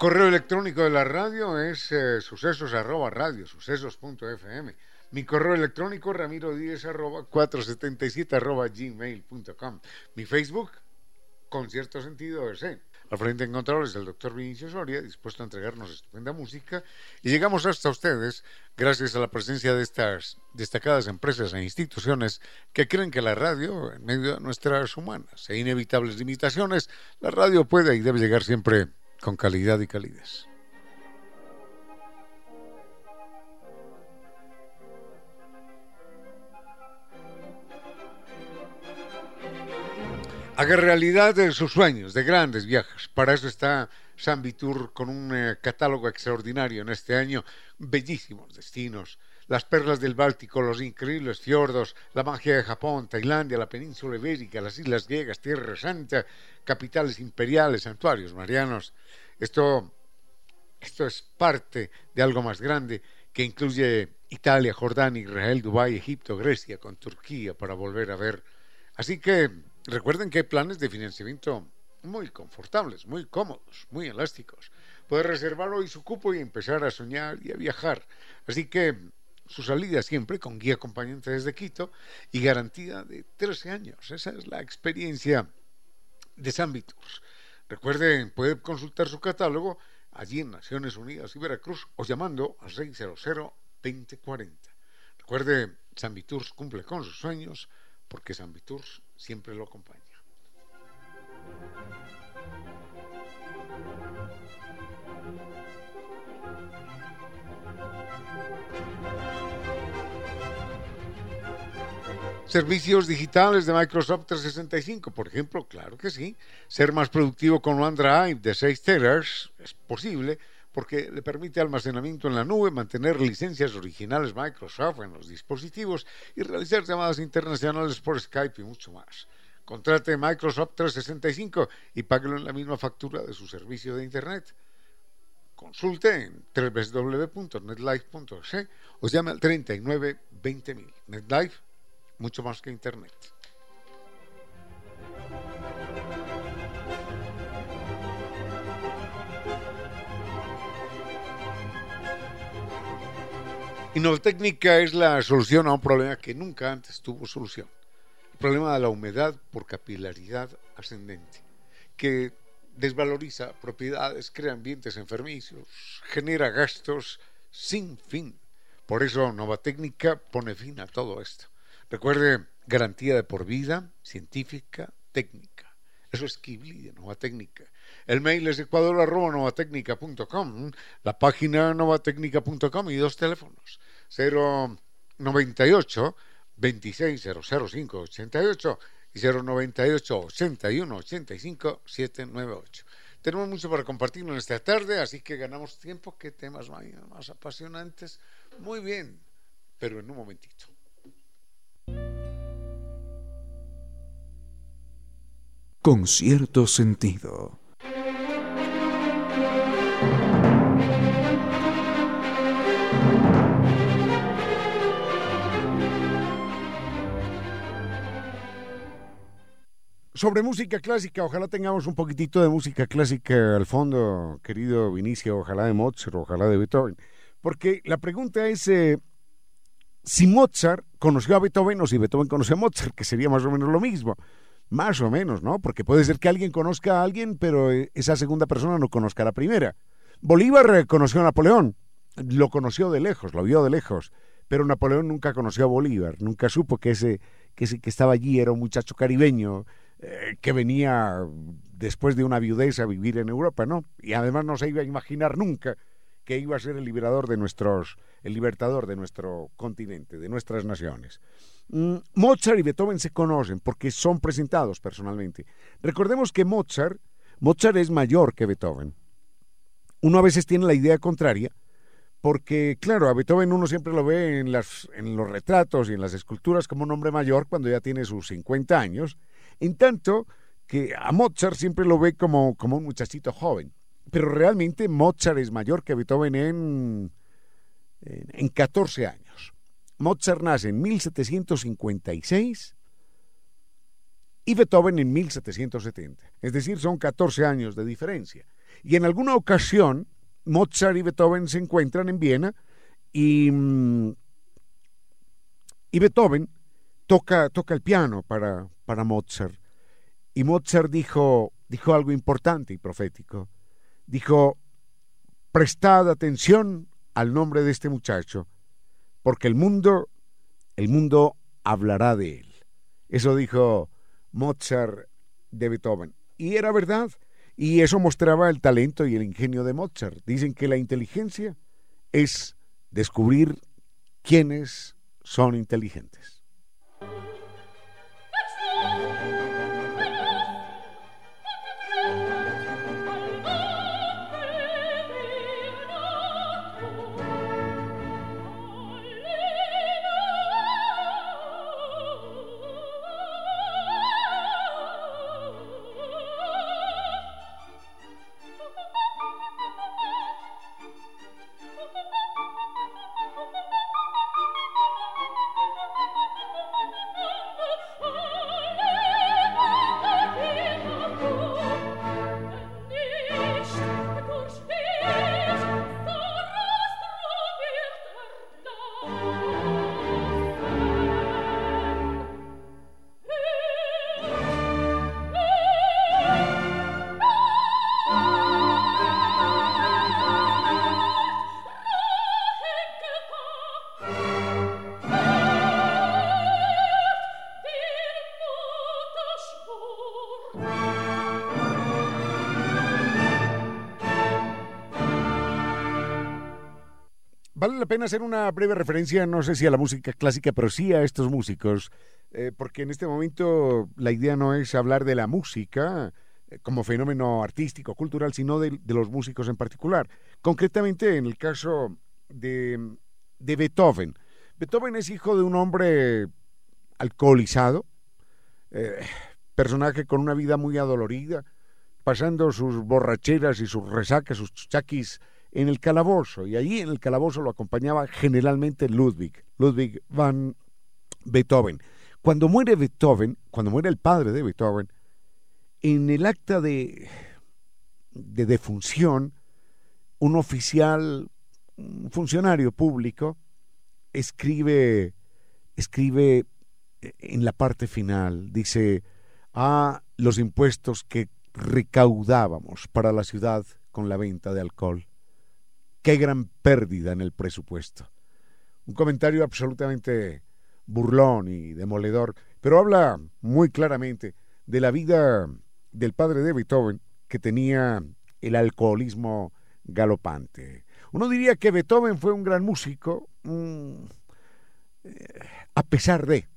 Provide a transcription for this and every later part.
Correo electrónico de la radio es eh, sucesos arroba radio, sucesos.fm. Mi correo electrónico ramiro 10 arroba 477 arroba gmail.com. Mi Facebook, con cierto sentido, es eh. Al frente en controles el doctor Vinicio Soria, dispuesto a entregarnos estupenda música. Y llegamos hasta ustedes gracias a la presencia de estas destacadas empresas e instituciones que creen que la radio, en medio de nuestras humanas e inevitables limitaciones, la radio puede y debe llegar siempre con calidad y calidez. Haga realidad de sus sueños, de grandes viajes. Para eso está San Vitur con un eh, catálogo extraordinario en este año, bellísimos destinos, las perlas del Báltico, los increíbles fiordos, la magia de Japón, Tailandia, la península ibérica, las islas griegas, Tierra Santa, capitales imperiales, santuarios marianos. Esto, esto es parte de algo más grande que incluye Italia, Jordania, Israel, Dubái, Egipto, Grecia, con Turquía para volver a ver. Así que recuerden que hay planes de financiamiento muy confortables, muy cómodos, muy elásticos. Puede reservar hoy su cupo y empezar a soñar y a viajar. Así que su salida siempre con guía acompañante desde Quito y garantía de 13 años. Esa es la experiencia de San Tours. Recuerden, puede consultar su catálogo allí en Naciones Unidas y Veracruz o llamando al 600-2040. Recuerde, San Viturs cumple con sus sueños porque San Viturs siempre lo acompaña. Servicios digitales de Microsoft 365, por ejemplo, claro que sí. Ser más productivo con OneDrive de 6 teras es posible porque le permite almacenamiento en la nube, mantener licencias originales Microsoft en los dispositivos y realizar llamadas internacionales por Skype y mucho más. Contrate Microsoft 365 y páguelo en la misma factura de su servicio de Internet. Consulte en www.netlife.es o llame al 39 20000. NetLife mucho más que Internet. Innovatécnica es la solución a un problema que nunca antes tuvo solución. El problema de la humedad por capilaridad ascendente, que desvaloriza propiedades, crea ambientes enfermizos, genera gastos sin fin. Por eso Novatécnica pone fin a todo esto. Recuerde, garantía de por vida, científica, técnica. Eso es Kibli de Nova Técnica. El mail es ecuador.novatecnica.com, la página novatecnica.com y dos teléfonos. 098 2600588 y 098 81 85 798. Tenemos mucho para compartir en esta tarde, así que ganamos tiempo. ¿Qué temas más apasionantes? Muy bien, pero en un momentito. Con cierto sentido. sobre música clásica, ojalá tengamos un poquitito de música clásica al fondo, querido Vinicio, ojalá de Mozart, ojalá de Beethoven. Porque la pregunta es eh, si Mozart conoció a Beethoven o si Beethoven conoció a Mozart, que sería más o menos lo mismo. Más o menos, ¿no? Porque puede ser que alguien conozca a alguien, pero eh, esa segunda persona no conozca a la primera. Bolívar conoció a Napoleón, lo conoció de lejos, lo vio de lejos, pero Napoleón nunca conoció a Bolívar, nunca supo que ese que, ese, que estaba allí era un muchacho caribeño, eh, que venía después de una viudez a vivir en Europa, ¿no? Y además no se iba a imaginar nunca que iba a ser el liberador de nuestros, el libertador de nuestro continente, de nuestras naciones. Mm, Mozart y Beethoven se conocen porque son presentados personalmente. Recordemos que Mozart, Mozart es mayor que Beethoven. Uno a veces tiene la idea contraria, porque claro, a Beethoven uno siempre lo ve en, las, en los retratos y en las esculturas como un hombre mayor cuando ya tiene sus 50 años, en tanto que a Mozart siempre lo ve como, como un muchachito joven. Pero realmente Mozart es mayor que Beethoven en, en, 14 años. Mozart nace en 1756 y Beethoven en 1770. Es decir, son 14 años de diferencia. Y en alguna ocasión, Mozart y Beethoven se encuentran en Viena y, mm, y Beethoven toca, toca el piano para, para Mozart. Y Mozart dijo, dijo algo importante y profético. Dijo, prestad atención al nombre de este muchacho, porque el mundo, el mundo hablará de él. Eso dijo Mozart de Beethoven. Y era verdad. Y eso mostraba el talento y el ingenio de Mozart. Dicen que la inteligencia es descubrir quiénes son inteligentes. Pena hacer una breve referencia, no sé si a la música clásica, pero sí a estos músicos, eh, porque en este momento la idea no es hablar de la música eh, como fenómeno artístico, cultural, sino de, los músicos en particular. Concretamente en el caso de, Beethoven. Beethoven es hijo de un hombre alcoholizado, eh, personaje con una vida muy adolorida, pasando sus borracheras y sus resacas, sus chaquis en el calabozo, y allí en el calabozo lo acompañaba generalmente Ludwig, Ludwig van Beethoven. Cuando muere Beethoven, cuando muere el padre de Beethoven, en el acta de, de defunción, un oficial, un funcionario público, escribe, escribe en la parte final, dice, ah, los impuestos que recaudábamos para la ciudad con la venta de alcohol qué gran pérdida en el presupuesto. Un comentario absolutamente burlón y demoledor, pero habla muy claramente de la vida del padre de Beethoven, que tenía el alcoholismo galopante. Uno diría que Beethoven fue un gran músico, eh, a pesar de,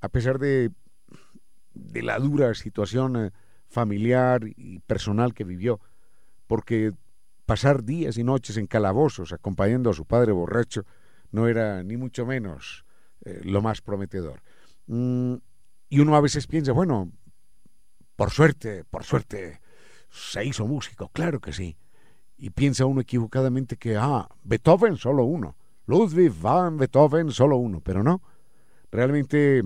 a pesar de, la dura situación eh, familiar y personal que vivió porque pasar días y noches en calabozos acompañando a su padre borracho no era ni mucho menos eh, lo más prometedor. Mm, y uno a veces piensa, bueno, por suerte, por suerte, se hizo músico, claro que sí. Y piensa uno equivocadamente que, ah, Beethoven solo uno, Ludwig van Beethoven solo uno, pero no. Realmente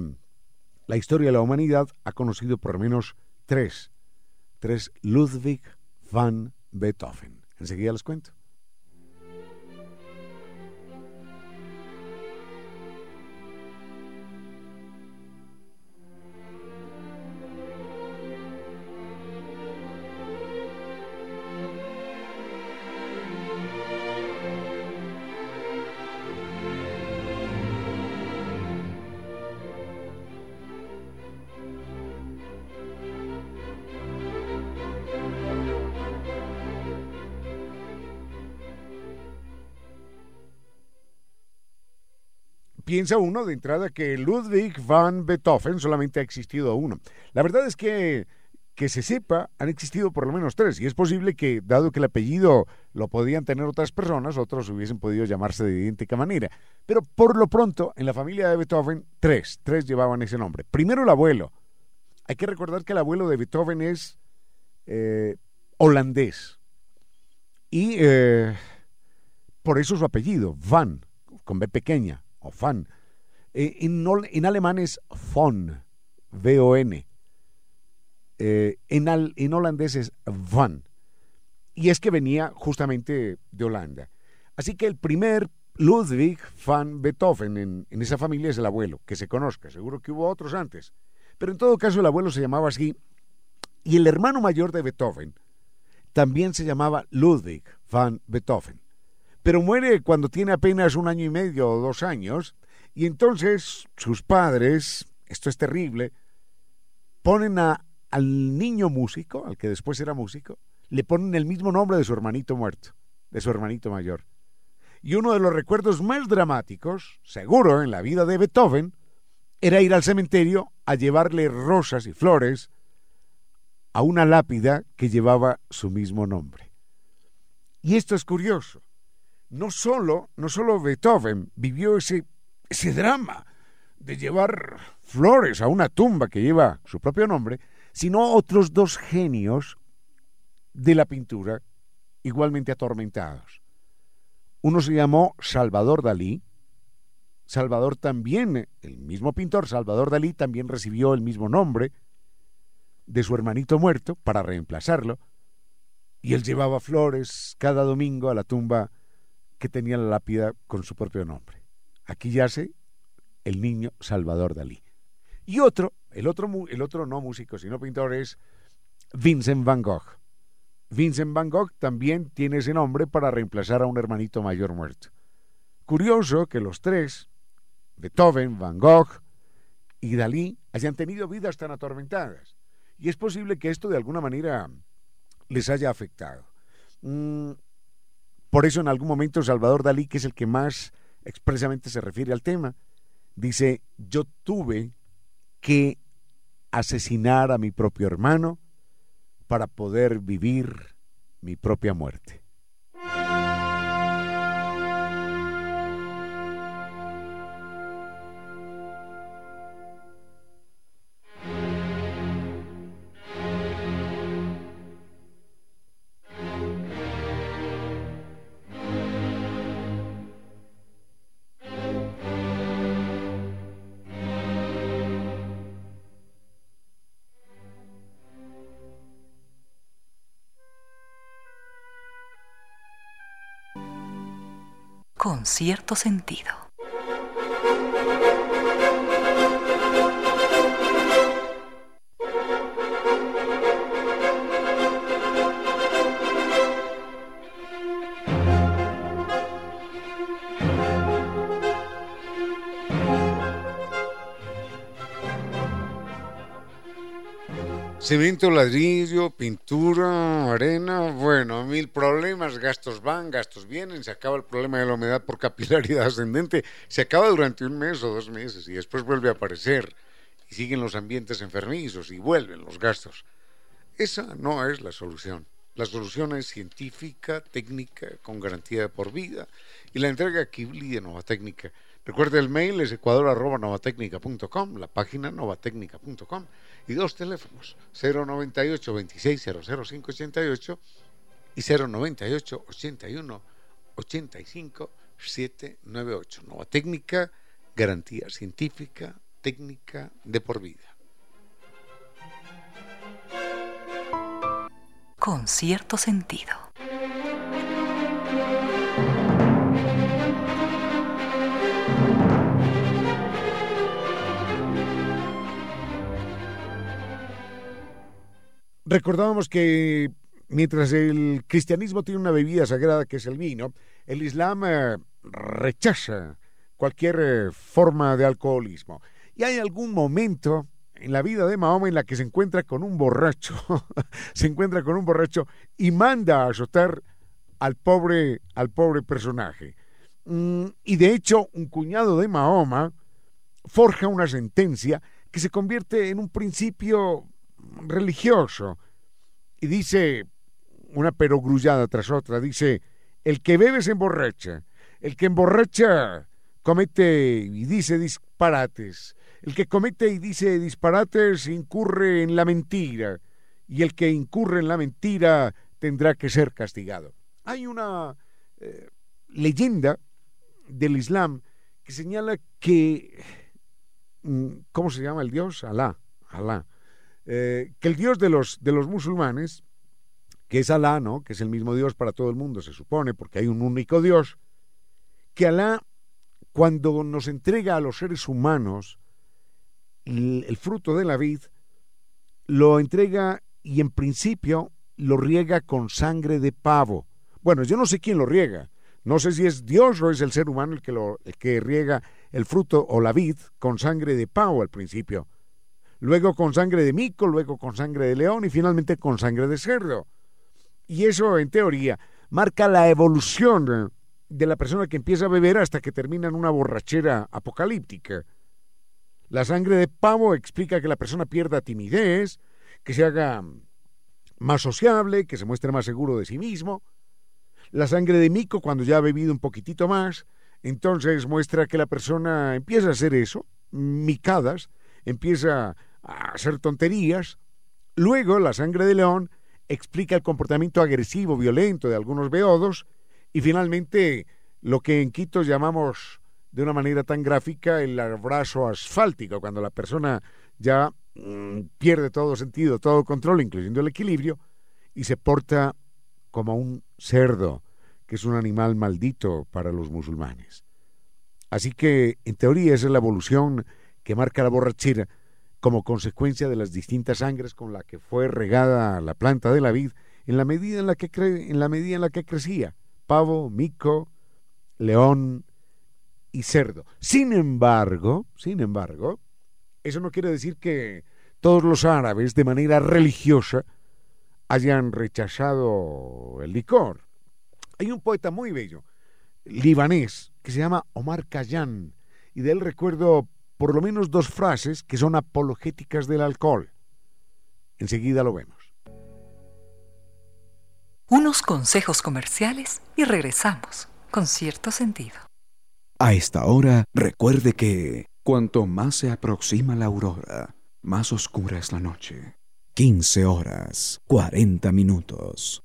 la historia de la humanidad ha conocido por lo menos tres, tres Ludwig van Beethoven. Enseguida les cuento. Piensa uno de entrada que Ludwig van Beethoven solamente ha existido uno. La verdad es que, que se sepa, han existido por lo menos tres, y es posible que, dado que el apellido lo podían tener otras personas, otros hubiesen podido llamarse de idéntica manera. Pero por lo pronto, en la familia de Beethoven, tres, tres llevaban ese nombre. Primero el abuelo. Hay que recordar que el abuelo de Beethoven es eh, holandés. Y eh, por eso su apellido, Van, con B pequeña o fan. Eh, en, alemán es von, V-O-N. Eh, en, en holandés es van. Y es que venía justamente de Holanda. Así que el primer Ludwig van Beethoven en, en, esa familia es el abuelo, que se conozca. Seguro que hubo otros antes. Pero en todo caso el abuelo se llamaba así. Y el hermano mayor de Beethoven también se llamaba Ludwig van Beethoven pero muere cuando tiene apenas un año y medio o dos años, y entonces sus padres, esto es terrible, ponen a, al niño músico, al que después era músico, le ponen el mismo nombre de su hermanito muerto, de su hermanito mayor. Y uno de los recuerdos más dramáticos, seguro en la vida de Beethoven, era ir al cementerio a llevarle rosas y flores a una lápida que llevaba su mismo nombre. Y esto es curioso, no solo, no solo Beethoven vivió ese, ese drama de llevar flores a una tumba que lleva su propio nombre, sino otros dos genios de la pintura igualmente atormentados. Uno se llamó Salvador Dalí. Salvador también, el mismo pintor, Salvador Dalí, también recibió el mismo nombre de su hermanito muerto para reemplazarlo, y él llevaba flores cada domingo a la tumba que tenía la lápida con su propio nombre. Aquí yace el niño Salvador Dalí. Y otro, el otro, no músico, sino pintor es Vincent Van Gogh. Vincent Van Gogh también tiene ese nombre para reemplazar a un hermanito mayor muerto. Curioso que los tres, Beethoven, Van Gogh y Dalí, hayan tenido vidas tan atormentadas. Y es posible que esto de alguna manera les haya afectado. Mm, por eso en algún momento Salvador Dalí, que es el que más expresamente se refiere al tema, dice, yo tuve que asesinar a mi propio hermano para poder vivir mi propia muerte. Con cierto sentido. Cemento, ladrillo, pintura, arena, bueno, mil problemas, gastos van, gastos vienen, se acaba el problema de la humedad por capilaridad ascendente, se acaba durante un mes o dos meses y después vuelve a aparecer y siguen los ambientes enfermizos y vuelven los gastos. Esa no es la solución. La solución es científica, técnica, con garantía por vida y la entrega Kibli de Nova Técnica. Recuerde el mail es ecuador.novatecnica.com, la página novatecnica.com y dos teléfonos 098 26 588 y 098 81 85 798. Nova Técnica, garantía científica, técnica de por vida. Con cierto sentido. Recordábamos que mientras el cristianismo tiene una bebida sagrada que es el vino, el Islam eh, rechaza cualquier eh, forma de alcoholismo. Y hay algún momento en la vida de Mahoma en la que se encuentra con un borracho, se encuentra con un borracho y manda a azotar al pobre, al pobre personaje. Mm, y de hecho, un cuñado de Mahoma forja una sentencia que se convierte en un principio religioso. Y dice, una perogrullada tras otra, dice, el que bebe se emborracha, el que emborracha comete y dice disparates, el que comete y dice disparates incurre en la mentira, y el que incurre en la mentira tendrá que ser castigado. Hay una eh, leyenda del Islam que señala que, mm, ¿cómo se llama el Dios? Alá, Alá. Eh, que el Dios de los, de los musulmanes, que es Alá, ¿no? que es el mismo Dios para todo el mundo, se supone, porque hay un único Dios, que Alá, cuando nos entrega a los seres humanos el, el fruto de la vid, lo entrega y en principio lo riega con sangre de pavo. Bueno, yo no sé quién lo riega, no sé si es Dios o es el ser humano el que, lo, el que riega el fruto o la vid con sangre de pavo al principio luego con sangre de mico, luego con sangre de león y finalmente con sangre de cerdo. Y eso, en teoría, marca la evolución de la persona que empieza a beber hasta que termina en una borrachera apocalíptica. La sangre de pavo explica que la persona pierda timidez, que se haga más sociable, que se muestre más seguro de sí mismo. La sangre de mico, cuando ya ha bebido un poquitito más, entonces muestra que la persona empieza a hacer eso, micadas, empieza a hacer tonterías. Luego, la sangre de león explica el comportamiento agresivo, violento de algunos beodos. Y finalmente, lo que en Quito llamamos de una manera tan gráfica el abrazo asfáltico, cuando la persona ya mm, pierde todo sentido, todo control, incluyendo el equilibrio, y se porta como un cerdo, que es un animal maldito para los musulmanes. Así que, en teoría, esa es la evolución que marca la borrachera como consecuencia de las distintas sangres con la que fue regada la planta de la vid en la medida en la que, en la, medida en la que crecía, pavo, mico, león y cerdo. Sin embargo, sin embargo, eso no quiere decir que todos los árabes de manera religiosa hayan rechazado el licor. Hay un poeta muy bello, libanés, que se llama Omar Khayyam, y de él recuerdo por lo menos dos frases que son apologéticas del alcohol. Enseguida lo vemos. Unos consejos comerciales y regresamos con cierto sentido. A esta hora, recuerde que cuanto más se aproxima la aurora, más oscura es la noche. 15 horas, 40 minutos.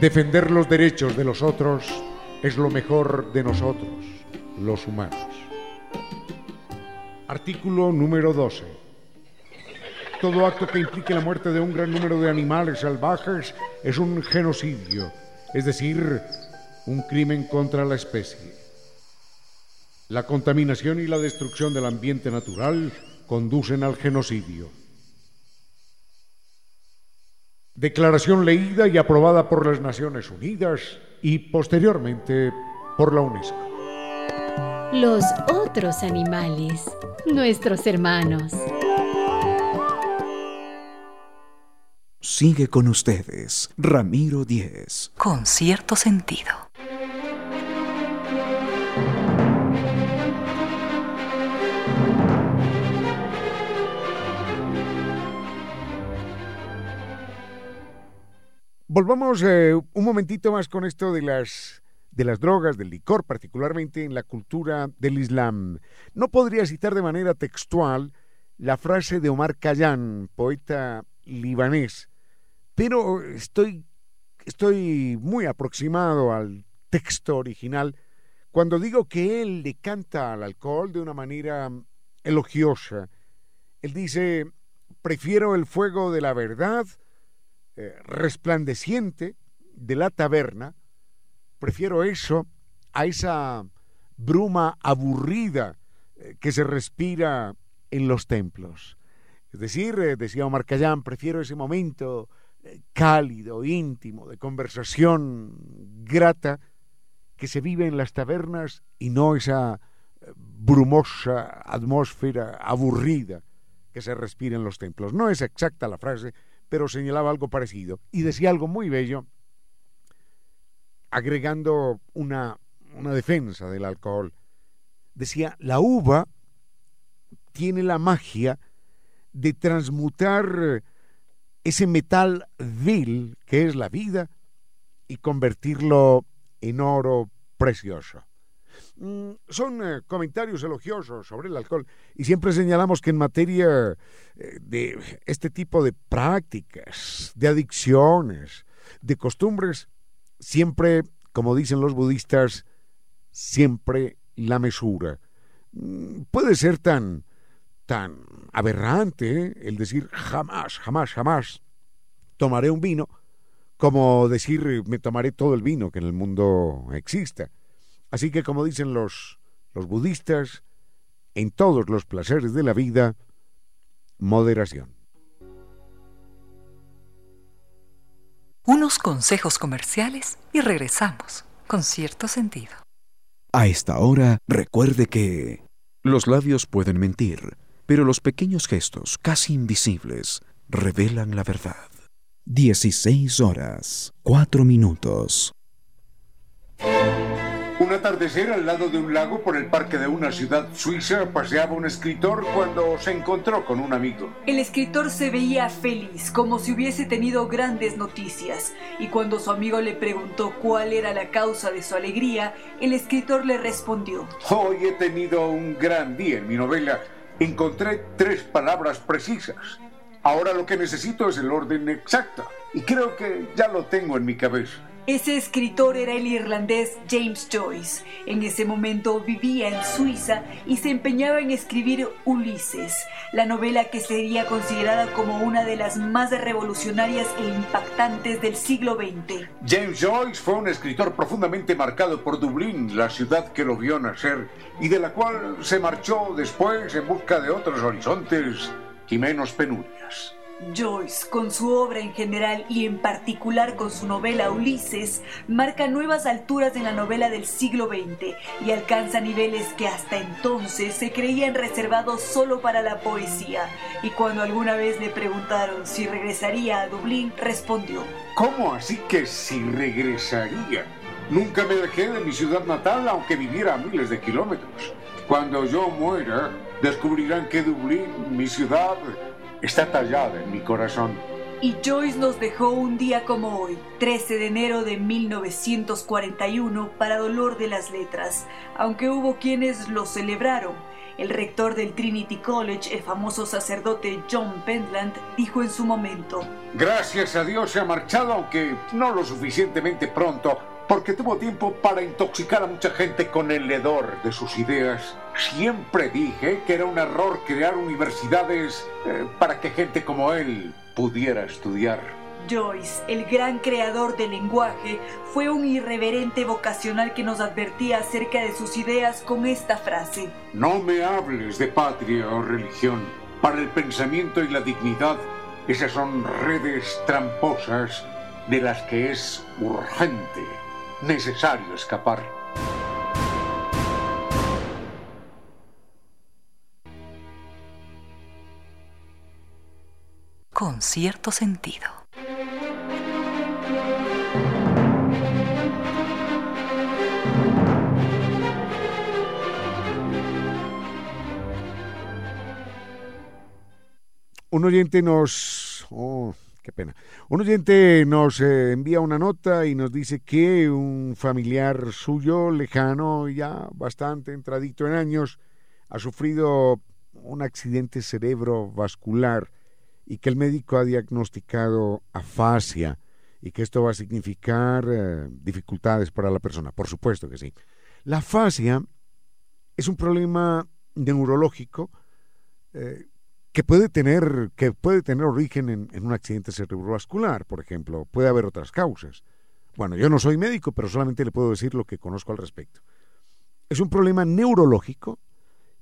Defender los derechos de los otros es lo mejor de nosotros, los humanos. Artículo número 12. Todo acto que implique la muerte de un gran número de animales salvajes es un genocidio, es decir, un crimen contra la especie. La contaminación y la destrucción del ambiente natural conducen al genocidio. Declaración leída y aprobada por las Naciones Unidas y posteriormente por la UNESCO. Los otros animales, nuestros hermanos. Sigue con ustedes, Ramiro Díez. Con cierto sentido. Volvamos eh, un momentito más con esto de las de las drogas, del licor, particularmente en la cultura del Islam. No podría citar de manera textual la frase de Omar Khayyam, poeta libanés, pero estoy, estoy muy aproximado al texto original cuando digo que él le canta al alcohol de una manera elogiosa. Él dice, prefiero el fuego de la verdad, eh, resplandeciente, de la taberna, prefiero eso a esa bruma aburrida eh, que se respira en los templos. Es decir, eh, decía Omar Cayán, prefiero ese momento cálido, íntimo, de conversación grata que se vive en las tabernas y no esa brumosa atmósfera aburrida que se respira en los templos. No es exacta la frase, pero señalaba algo parecido. Y decía algo muy bello agregando una, una defensa del alcohol. Decía, la uva tiene la magia de transmutar ese metal vil que es la vida y convertirlo en oro precioso. Mm, son eh, comentarios elogiosos sobre el alcohol y siempre señalamos que en materia eh, de este tipo de prácticas, de adicciones, de costumbres, siempre, como dicen los budistas, siempre la mesura. Mm, puede ser tan, tan aberrante ¿eh? el decir jamás, jamás, jamás tomaré un vino, como decir me tomaré todo el vino que en el mundo exista. Así que, como dicen los, los budistas, en todos los placeres de la vida, moderación. unos consejos comerciales y regresamos con cierto sentido. A esta hora, recuerde que los labios pueden mentir, pero los pequeños gestos, casi invisibles, revelan la verdad. 16 horas, 4 minutos. Un atardecer al lado de un lago por el parque de una ciudad suiza paseaba un escritor cuando se encontró con un amigo. El escritor se veía feliz, como si hubiese tenido grandes noticias, y cuando su amigo le preguntó cuál era la causa de su alegría, el escritor le respondió, Hoy he tenido un gran día en mi novela. Encontré tres palabras precisas. Ahora lo que necesito es el orden exacto, y creo que ya lo tengo en mi cabeza. Ese escritor era el irlandés James Joyce. En ese momento vivía en Suiza y se empeñaba en escribir Ulises, la novela que sería considerada como una de las más revolucionarias e impactantes del siglo XX. James Joyce fue un escritor profundamente marcado por Dublín, la ciudad que lo vio nacer y de la cual se marchó después en busca de otros horizontes y menos penurias. Joyce, con su obra en general y en particular con su novela Ulises, marca nuevas alturas en la novela del siglo XX y alcanza niveles que hasta entonces se creían reservados solo para la poesía. Y cuando alguna vez le preguntaron si regresaría a Dublín, respondió, ¿Cómo así que si regresaría? Nunca me dejé de mi ciudad natal aunque viviera a miles de kilómetros. Cuando yo muera, descubrirán que Dublín, mi ciudad, está tallada en mi corazón. Y Joyce nos dejó un día como hoy, 13 de enero de 1941, para dolor de las letras, aunque hubo quienes lo celebraron. El rector del Trinity College, el famoso sacerdote John Pentland, dijo en su momento, Gracias a Dios se ha marchado, aunque no lo suficientemente pronto, porque tuvo tiempo para intoxicar a mucha gente con el hedor de sus ideas. Siempre dije que era un error crear universidades eh, para que gente como él pudiera estudiar. Joyce, el gran creador del lenguaje, fue un irreverente vocacional que nos advertía acerca de sus ideas con esta frase. No me hables de patria o religión. Para el pensamiento y la dignidad, esas son redes tramposas de las que es urgente, necesario escapar. Con cierto sentido. Un oyente nos... Oh, qué pena. Un oyente nos eh, envía una nota y nos dice que un familiar suyo, lejano, ya bastante entradito en años, ha sufrido un accidente cerebrovascular y que el médico ha diagnosticado afasia y que esto va a significar eh, dificultades para la persona. Por supuesto que sí. La afasia es un problema neurológico eh, que puede tener, que puede tener origen en, en, un accidente cerebrovascular, por ejemplo. Puede haber otras causas. Bueno, yo no soy médico, pero solamente le puedo decir lo que conozco al respecto. Es un problema neurológico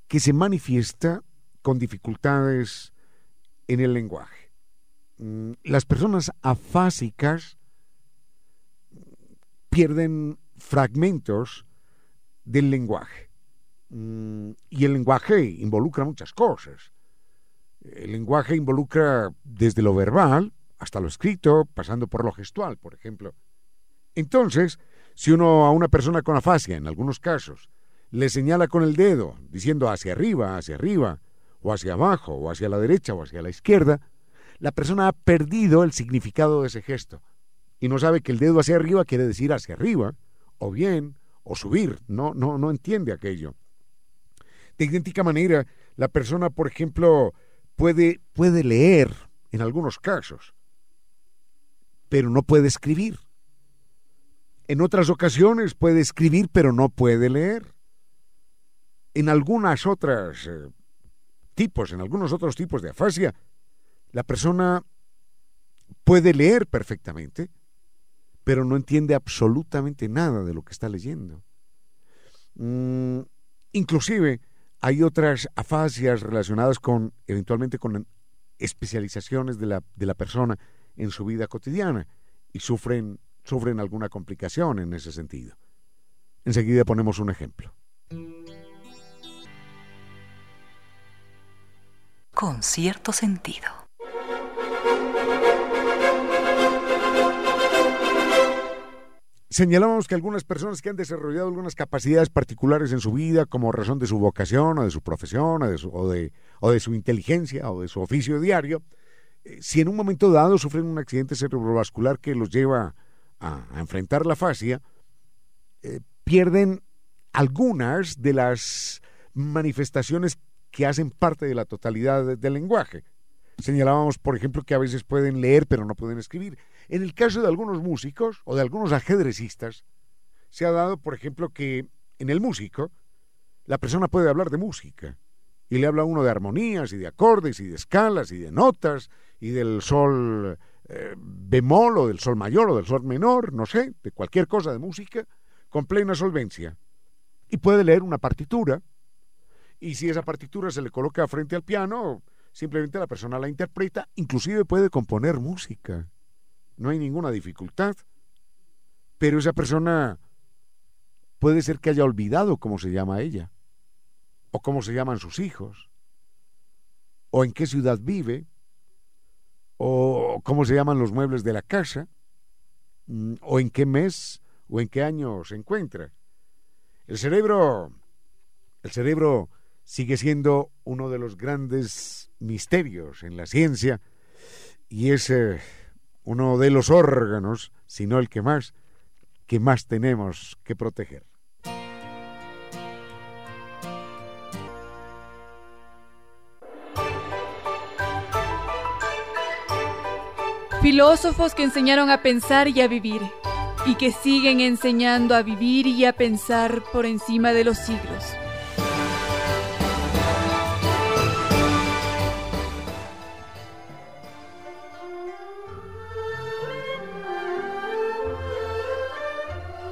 que se manifiesta con dificultades en el lenguaje. Mm, las personas afásicas pierden fragmentos del lenguaje. Mm, y el lenguaje involucra muchas cosas. El lenguaje involucra desde lo verbal hasta lo escrito, pasando por lo gestual, por ejemplo. Entonces, si uno a una persona con afasia, en algunos casos, le señala con el dedo, diciendo hacia arriba, hacia arriba, o hacia abajo, o hacia la derecha, o hacia la izquierda, la persona ha perdido el significado de ese gesto y no sabe que el dedo hacia arriba quiere decir hacia arriba, o bien, o subir, no, no, no entiende aquello. De idéntica manera, la persona, por ejemplo, puede, puede leer en algunos casos, pero no puede escribir. En otras ocasiones puede escribir, pero no puede leer. En algunas otras eh, tipos, en algunos otros tipos de afasia, la persona puede leer perfectamente, pero no entiende absolutamente nada de lo que está leyendo. Mm, inclusive hay otras afasias relacionadas con, eventualmente, con especializaciones de la, de la persona en su vida cotidiana y sufren, sufren alguna complicación en ese sentido. Enseguida ponemos un ejemplo. Con cierto sentido. Señalábamos que algunas personas que han desarrollado algunas capacidades particulares en su vida como razón de su vocación o de su profesión o de su, inteligencia o de su oficio diario, eh, si en un momento dado sufren un accidente cerebrovascular que los lleva a, a enfrentar la fascia, eh, pierden algunas de las manifestaciones que hacen parte de la totalidad del lenguaje. Señalábamos, por ejemplo, que a veces pueden leer pero no pueden escribir. En el caso de algunos músicos o de algunos ajedrecistas, se ha dado, por ejemplo, que en el músico la persona puede hablar de música y le habla uno de armonías y de acordes y de escalas y de notas y del sol eh, bemol o del sol mayor o del sol menor, no sé, de cualquier cosa de música, con plena solvencia. Y puede leer una partitura y si esa partitura se le coloca frente al piano, simplemente la persona la interpreta, inclusive puede componer música no hay ninguna dificultad. Pero esa persona puede ser que haya olvidado cómo se llama ella, o cómo se llaman sus hijos, o en qué ciudad vive, o cómo se llaman los muebles de la casa, mm, o en qué mes o en qué año se encuentra. El cerebro, el cerebro sigue siendo uno de los grandes misterios en la ciencia y es eh, uno de los órganos, sino el que más, que más tenemos que proteger. Filósofos que enseñaron a pensar y a vivir, y que siguen enseñando a vivir y a pensar por encima de los siglos.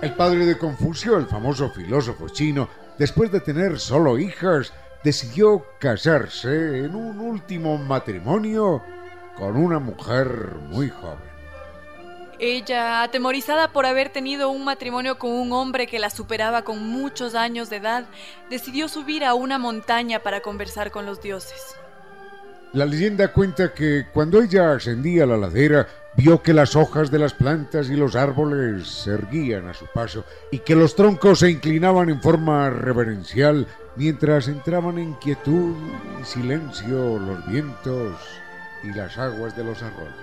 El padre de Confucio, el famoso filósofo chino, después de tener solo hijas, decidió casarse en un último matrimonio con una mujer muy joven. Ella, atemorizada por haber tenido un matrimonio con un hombre que la superaba con muchos años de edad, decidió subir a una montaña para conversar con los dioses. La leyenda cuenta que cuando ella ascendía a la ladera, vio que las hojas de las plantas y los árboles se erguían a su paso y que los troncos se inclinaban en forma reverencial mientras entraban en quietud y silencio los vientos y las aguas de los arroyos.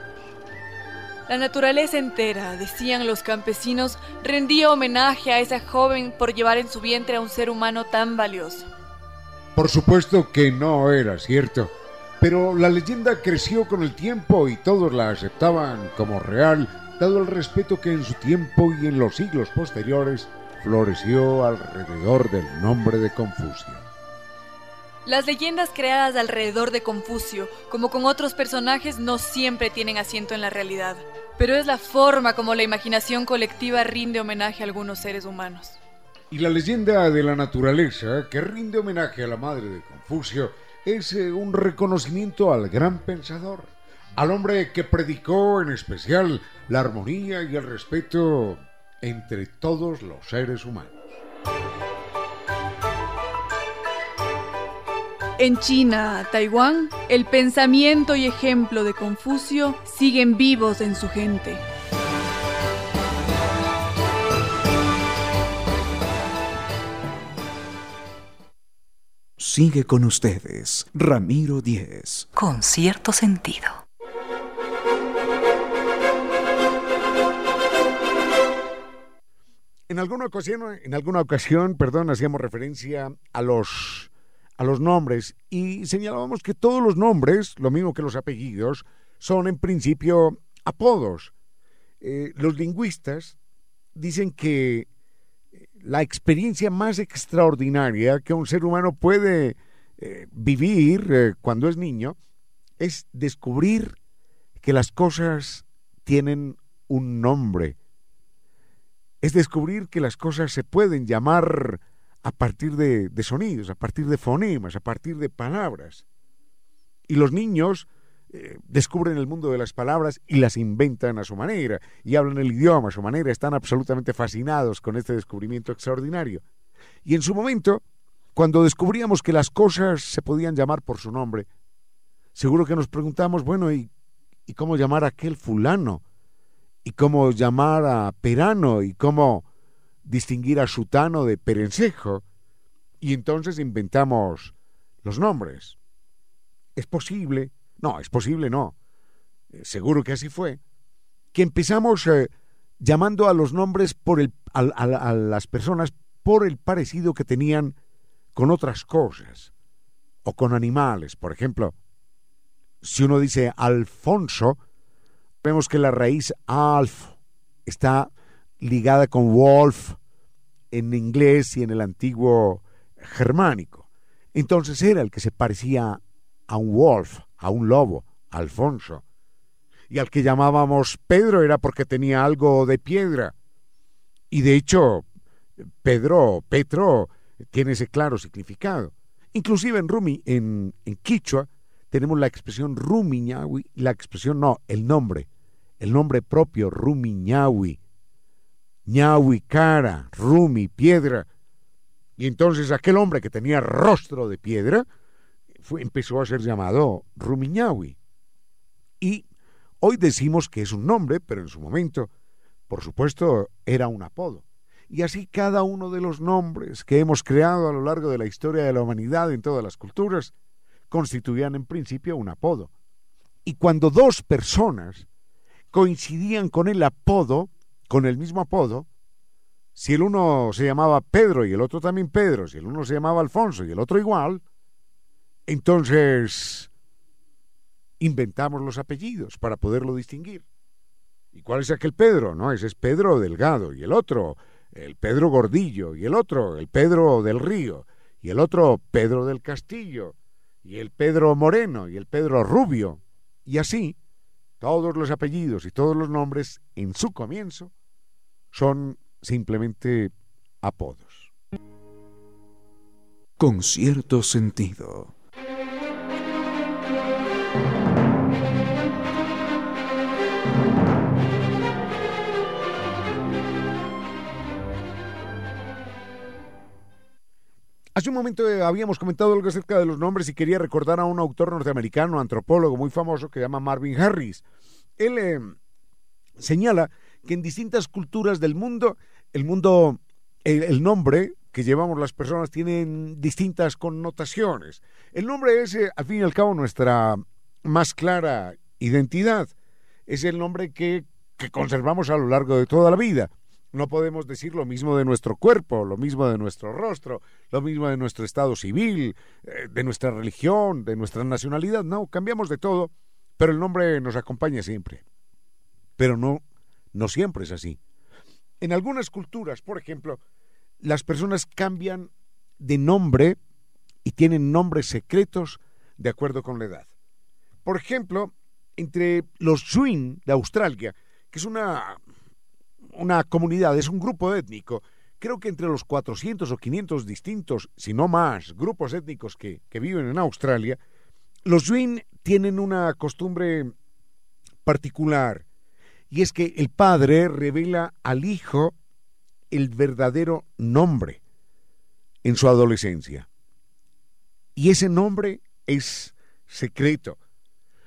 La naturaleza entera, decían los campesinos, rendía homenaje a esa joven por llevar en su vientre a un ser humano tan valioso. Por supuesto que no era cierto, pero la leyenda creció con el tiempo y todos la aceptaban como real, dado el respeto que en su tiempo y en los siglos posteriores floreció alrededor del nombre de Confucio. Las leyendas creadas alrededor de Confucio, como con otros personajes, no siempre tienen asiento en la realidad, pero es la forma como la imaginación colectiva rinde homenaje a algunos seres humanos. Y la leyenda de la naturaleza, que rinde homenaje a la madre de Confucio, es eh, un reconocimiento al gran pensador, al hombre que predicó en especial la armonía y el respeto entre todos los seres humanos. En China, Taiwán, el pensamiento y ejemplo de Confucio siguen vivos en su gente. Sigue con ustedes, Ramiro Díez. Con cierto sentido. En alguna ocasión, en alguna ocasión, perdón, hacíamos referencia a los a los nombres y señalábamos que todos los nombres, lo mismo que los apellidos, son en principio apodos. Eh, los lingüistas dicen que la experiencia más extraordinaria que un ser humano puede eh, vivir eh, cuando es niño es descubrir que las cosas tienen un nombre. Es descubrir que las cosas se pueden llamar a partir de, sonidos, a partir de fonemas, a partir de palabras. Y los niños eh, descubren el mundo de las palabras y las inventan a su manera, y hablan el idioma a su manera, están absolutamente fascinados con este descubrimiento extraordinario. Y en su momento, cuando descubríamos que las cosas se podían llamar por su nombre, seguro que nos preguntamos, bueno, ¿y, y cómo llamar a aquel fulano? ¿Y cómo llamar a Perano? ¿Y cómo distinguir a Sutano de Perencejo, y entonces inventamos los nombres. Es posible, no, es posible no, eh, seguro que así fue, que empezamos eh, llamando a los nombres por el, a las personas por el parecido que tenían con otras cosas o con animales. Por ejemplo, si uno dice Alfonso, vemos que la raíz alf está ligada con wolf en inglés y en el antiguo germánico. Entonces era el que se parecía a un wolf, a un lobo, Alfonso. Y al que llamábamos Pedro era porque tenía algo de piedra. Y de hecho, Pedro, Petro, tiene ese claro significado. Inclusive en Rumi, en, Quichua, tenemos la expresión Rumiñawi, la expresión no, el nombre, el nombre propio, Rumiñawi, ñahui, cara, rumi, piedra. Y entonces aquel hombre que tenía rostro de piedra empezó a ser llamado Rumiñahui. Y hoy decimos que es un nombre, pero en su momento, por supuesto, era un apodo. Y así cada uno de los nombres que hemos creado a lo largo de la historia de la humanidad en todas las culturas constituían en principio un apodo. Y cuando dos personas coincidían con el apodo, con el mismo apodo, si el uno se llamaba Pedro y el otro también Pedro, si el uno se llamaba Alfonso y el otro igual, entonces inventamos los apellidos para poderlo distinguir. ¿Y cuál es aquel Pedro? No, ese es Pedro Delgado y el otro, el Pedro Gordillo y el otro, el Pedro del Río y el otro, Pedro del Castillo y el Pedro Moreno y el Pedro Rubio. Y así, todos los apellidos y todos los nombres en su comienzo son simplemente apodos. Con cierto sentido. Hace un momento eh, habíamos comentado algo acerca de los nombres y quería recordar a un autor norteamericano, antropólogo muy famoso que se llama Marvin Harris. Él eh, señala que en distintas culturas del mundo, el mundo, el, nombre que llevamos las personas tienen distintas connotaciones. El nombre es, eh, al fin y al cabo, nuestra más clara identidad. Es el nombre que que conservamos a lo largo de toda la vida. No podemos decir lo mismo de nuestro cuerpo, lo mismo de nuestro rostro, lo mismo de nuestro estado civil, eh, de nuestra religión, de nuestra nacionalidad. No, cambiamos de todo, pero el nombre nos acompaña siempre. Pero no, no siempre es así. En algunas culturas, por ejemplo, las personas cambian de nombre y tienen nombres secretos de acuerdo con la edad. Por ejemplo, entre los Zwin de Australia, que es una una comunidad, es un grupo étnico. Creo que entre los 400 o 500 distintos, si no más, grupos étnicos que, que viven en Australia, los Zwin tienen una costumbre particular, y es que el padre revela al hijo el verdadero nombre en su adolescencia. Y ese nombre es secreto.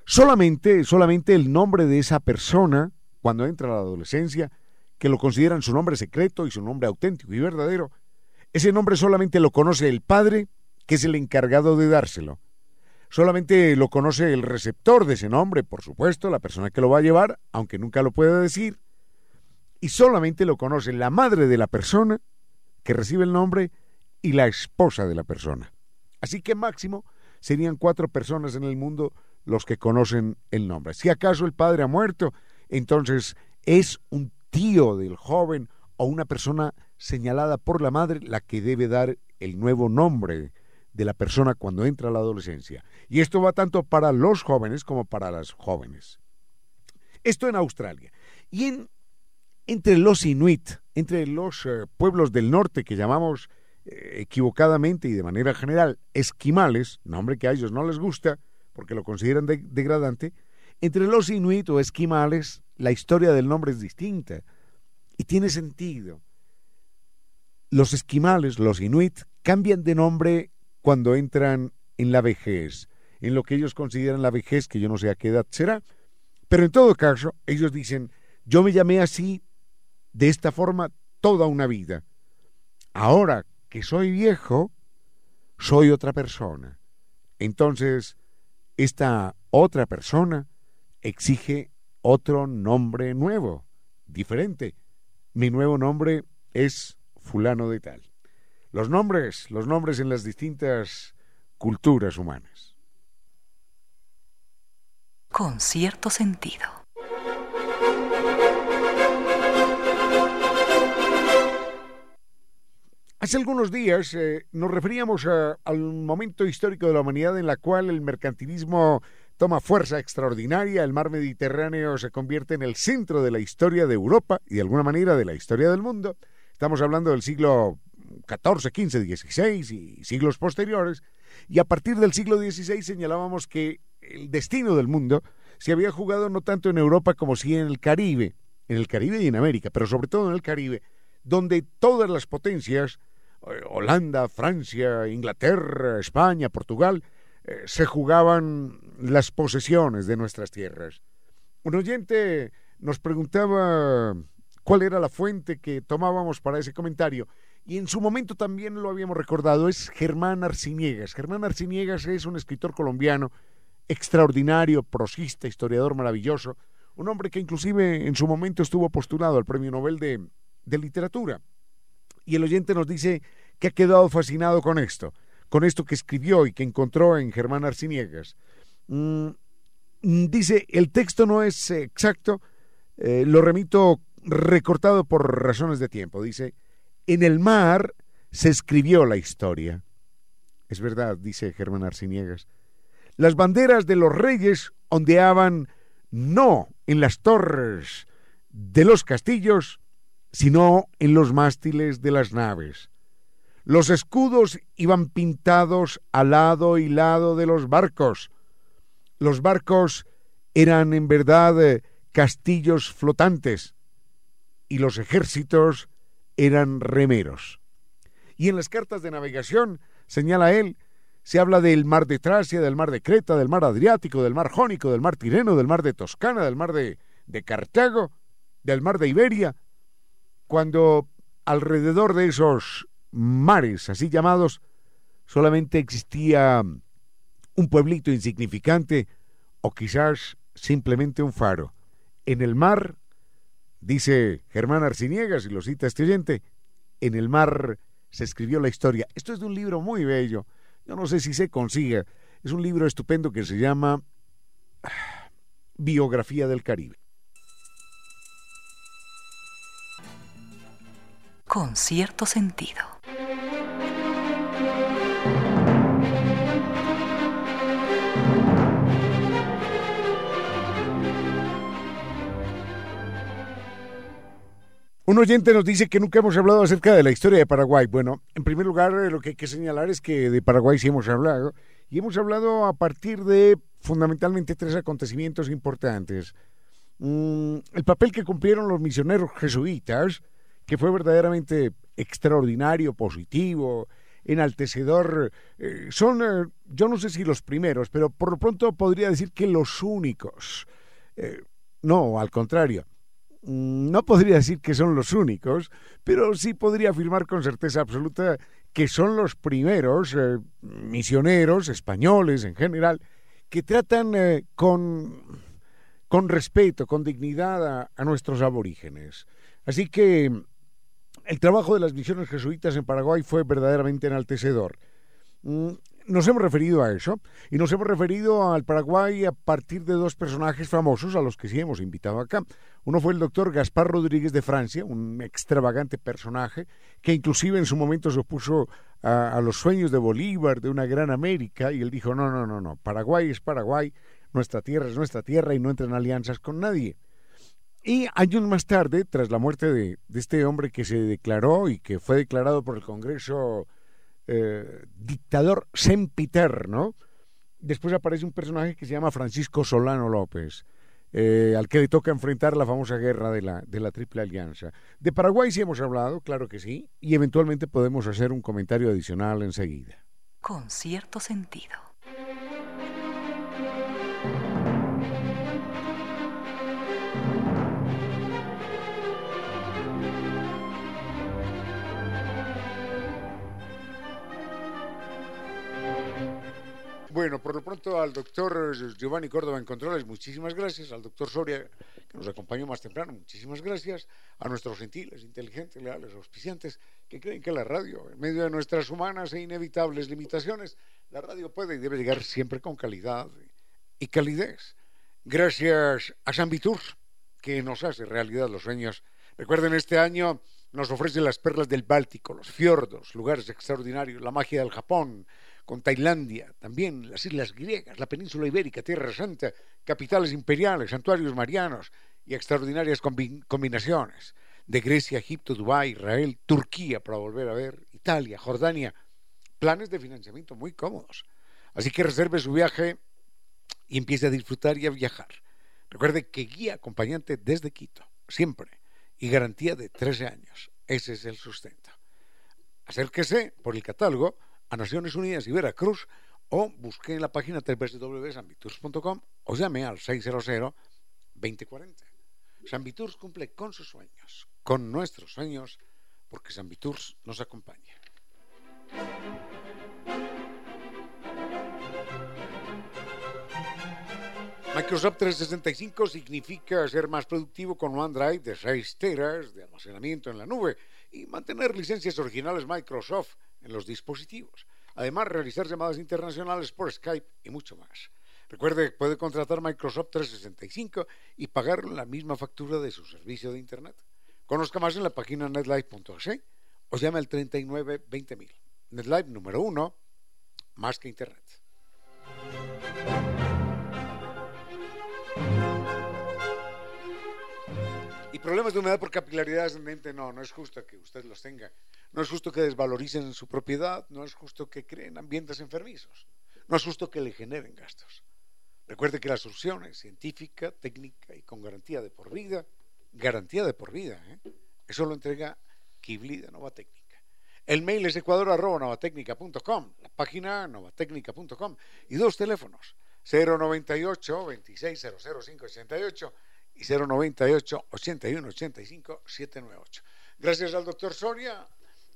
Solamente, solamente el nombre de esa persona, cuando entra a la adolescencia, que lo consideran su nombre secreto y su nombre auténtico y verdadero, ese nombre solamente lo conoce el padre, que es el encargado de dárselo. Solamente lo conoce el receptor de ese nombre, por supuesto, la persona que lo va a llevar, aunque nunca lo pueda decir. Y solamente lo conoce la madre de la persona que recibe el nombre y la esposa de la persona. Así que máximo serían cuatro personas en el mundo los que conocen el nombre. Si acaso el padre ha muerto, entonces es un tío del joven o una persona señalada por la madre la que debe dar el nuevo nombre de la persona cuando entra a la adolescencia. Y esto va tanto para los jóvenes como para las jóvenes. Esto en Australia. Y en, entre los inuit, entre los eh, pueblos del norte que llamamos eh, equivocadamente y de manera general esquimales, nombre que a ellos no les gusta porque lo consideran degradante, entre los inuit o esquimales la historia del nombre es distinta y tiene sentido. Los esquimales, los inuit, cambian de nombre cuando entran en la vejez, en lo que ellos consideran la vejez, que yo no sé a qué edad será, pero en todo caso, ellos dicen, yo me llamé así, de esta forma, toda una vida. Ahora que soy viejo, soy otra persona. Entonces, esta otra persona exige otro nombre nuevo, diferente. Mi nuevo nombre es fulano de tal. Los nombres, los nombres en las distintas culturas humanas. Con cierto sentido. Hace algunos días eh, nos referíamos al momento histórico de la humanidad en la cual el mercantilismo toma fuerza extraordinaria, el mar Mediterráneo se convierte en el centro de la historia de Europa y de alguna manera de la historia del mundo. Estamos hablando del siglo XIV, XV, XVI y siglos posteriores, y a partir del siglo XVI señalábamos que el destino del mundo se había jugado no tanto en Europa como sí en el Caribe, en el Caribe y en América, pero sobre todo en el Caribe, donde todas las potencias, eh, Holanda, Francia, Inglaterra, España, Portugal, eh, se jugaban las posesiones de nuestras tierras. Un oyente nos preguntaba cuál era la fuente que tomábamos para ese comentario y en su momento también lo habíamos recordado, es Germán Arciniegas. Germán Arciniegas es un escritor colombiano extraordinario, prosista, historiador maravilloso, un hombre que inclusive en su momento estuvo postulado al Premio Nobel de, de Literatura. Y el oyente nos dice que ha quedado fascinado con esto con esto que escribió y que encontró en Germán Arciniegas. Mm, dice, el texto no es exacto, eh, lo remito recortado por razones de tiempo. Dice, en el mar se escribió la historia. Es verdad, dice Germán Arciniegas. Las banderas de los reyes ondeaban no en las torres de los castillos, sino en los mástiles de las naves. Los escudos iban pintados al lado y lado de los barcos. Los barcos eran en verdad eh, castillos flotantes y los ejércitos eran remeros. Y en las cartas de navegación, señala él, se habla del mar de Tracia, del mar de Creta, del mar Adriático, del mar Jónico, del mar Tireno, del mar de Toscana, del mar de, de Cartago, del mar de Iberia, cuando alrededor de esos mares, así llamados, solamente existía un pueblito insignificante o quizás simplemente un faro. En el mar Dice Germán Arciniegas, y lo cita este oyente, en el mar se escribió la historia. Esto es de un libro muy bello. Yo no sé si se consiga. Es un libro estupendo que se llama Biografía del Caribe. Con cierto sentido. Un oyente nos dice que nunca hemos hablado acerca de la historia de Paraguay. Bueno, en primer lugar, eh, lo que hay que señalar es que de Paraguay sí hemos hablado, y hemos hablado a partir de fundamentalmente tres acontecimientos importantes. Mm, el papel que cumplieron los misioneros jesuitas, que fue verdaderamente extraordinario, positivo, enaltecedor. Eh, son, eh, yo no sé si los primeros, pero por lo pronto podría decir que los únicos. no, al contrario no podría decir que son los únicos, pero sí podría afirmar con certeza absoluta que son los primeros eh, misioneros españoles en general que tratan eh, con, con respeto, con dignidad a, a nuestros aborígenes. Así que el trabajo de las misiones jesuitas en Paraguay fue verdaderamente enaltecedor. Nos hemos referido a eso y nos hemos referido al Paraguay a partir de dos personajes famosos a los que sí hemos invitado acá. Uno fue el doctor Gaspar Rodríguez de Francia, un extravagante personaje que inclusive en su momento se opuso a, los sueños de Bolívar, de una gran América, y él dijo, no, no, no, no, Paraguay es Paraguay, nuestra tierra es nuestra tierra y no entran alianzas con nadie. Y años más tarde, tras la muerte de este hombre que se declaró y que fue declarado por el Congreso eh, dictador sempiterno, después aparece un personaje que se llama Francisco Solano López, eh, al que le toca enfrentar la famosa guerra de la, de la Triple Alianza. De Paraguay sí hemos hablado, claro que sí, y eventualmente podemos hacer un comentario adicional enseguida. Con cierto sentido. Bueno, por lo pronto al doctor Giovanni Córdoba en Controles, muchísimas gracias. Al doctor Soria, que nos acompañó más temprano, muchísimas gracias. A nuestros gentiles, inteligentes, leales, auspiciantes, que creen que la radio, en medio de nuestras humanas e inevitables limitaciones, la radio puede y debe llegar siempre con calidad y calidez. Gracias a San Vitur, que nos hace realidad los sueños. Recuerden, este año nos ofrece las perlas del Báltico, los fiordos, lugares extraordinarios, la magia del Japón con Tailandia, también las islas griegas, la península ibérica, Tierra Santa, capitales imperiales, santuarios marianos y extraordinarias combinaciones de Grecia, Egipto, Dubái, Israel, Turquía para volver a ver, Italia, Jordania, planes de financiamiento muy cómodos. Así que reserve su viaje y empiece a disfrutar y a viajar. Recuerde que guía acompañante desde Quito, siempre, y garantía de 13 años. Ese es el sustento. Acérquese por el catálogo a Naciones Unidas y Veracruz o busque en la página www.sanviturs.com o llame al 600-2040. San Viturs cumple con sus sueños, con nuestros sueños, porque San Viturs nos acompaña. Microsoft 365 significa ser más productivo con OneDrive de 6 teras de almacenamiento en la nube y mantener licencias originales Microsoft en los dispositivos. Además, realizar llamadas internacionales por Skype y mucho más. Recuerde que puede contratar Microsoft 365 y pagar la misma factura de su servicio de Internet. Conozca más en la página netlife.es o llame al 39 20000. NetLife número uno, más que Internet. Y problemas de humedad por capilaridad ascendente, no, no es justo que usted los tenga. No es justo que desvaloricen su propiedad, no es justo que creen ambientes enfermizos, no es justo que le generen gastos. Recuerde que la solución es científica, técnica y con garantía de por vida. Garantía de por vida, ¿eh? Eso lo entrega Kibli de Nova Técnica. El mail es ecuador.novatecnica.com, la página novatecnica.com y dos teléfonos, 098 2600588 y 098 81 85 798. Gracias al doctor Soria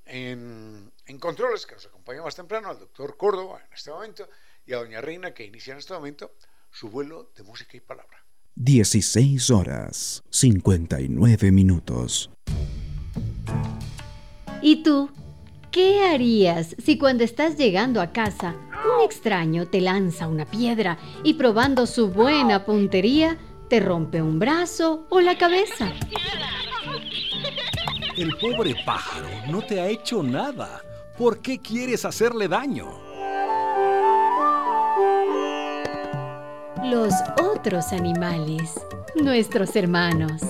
en, en, controles, que nos acompaña más temprano, al doctor Córdoba en este momento y a doña Reina, que inicia en este momento su vuelo de música y palabra. 16 horas 59 minutos. ¿Y tú? ¿Qué harías si cuando estás llegando a casa un extraño te lanza una piedra y probando su buena puntería te rompe un brazo o la cabeza? El pobre pájaro no te ha hecho nada. ¿Por qué quieres hacerle daño? Los otros animales, nuestros hermanos.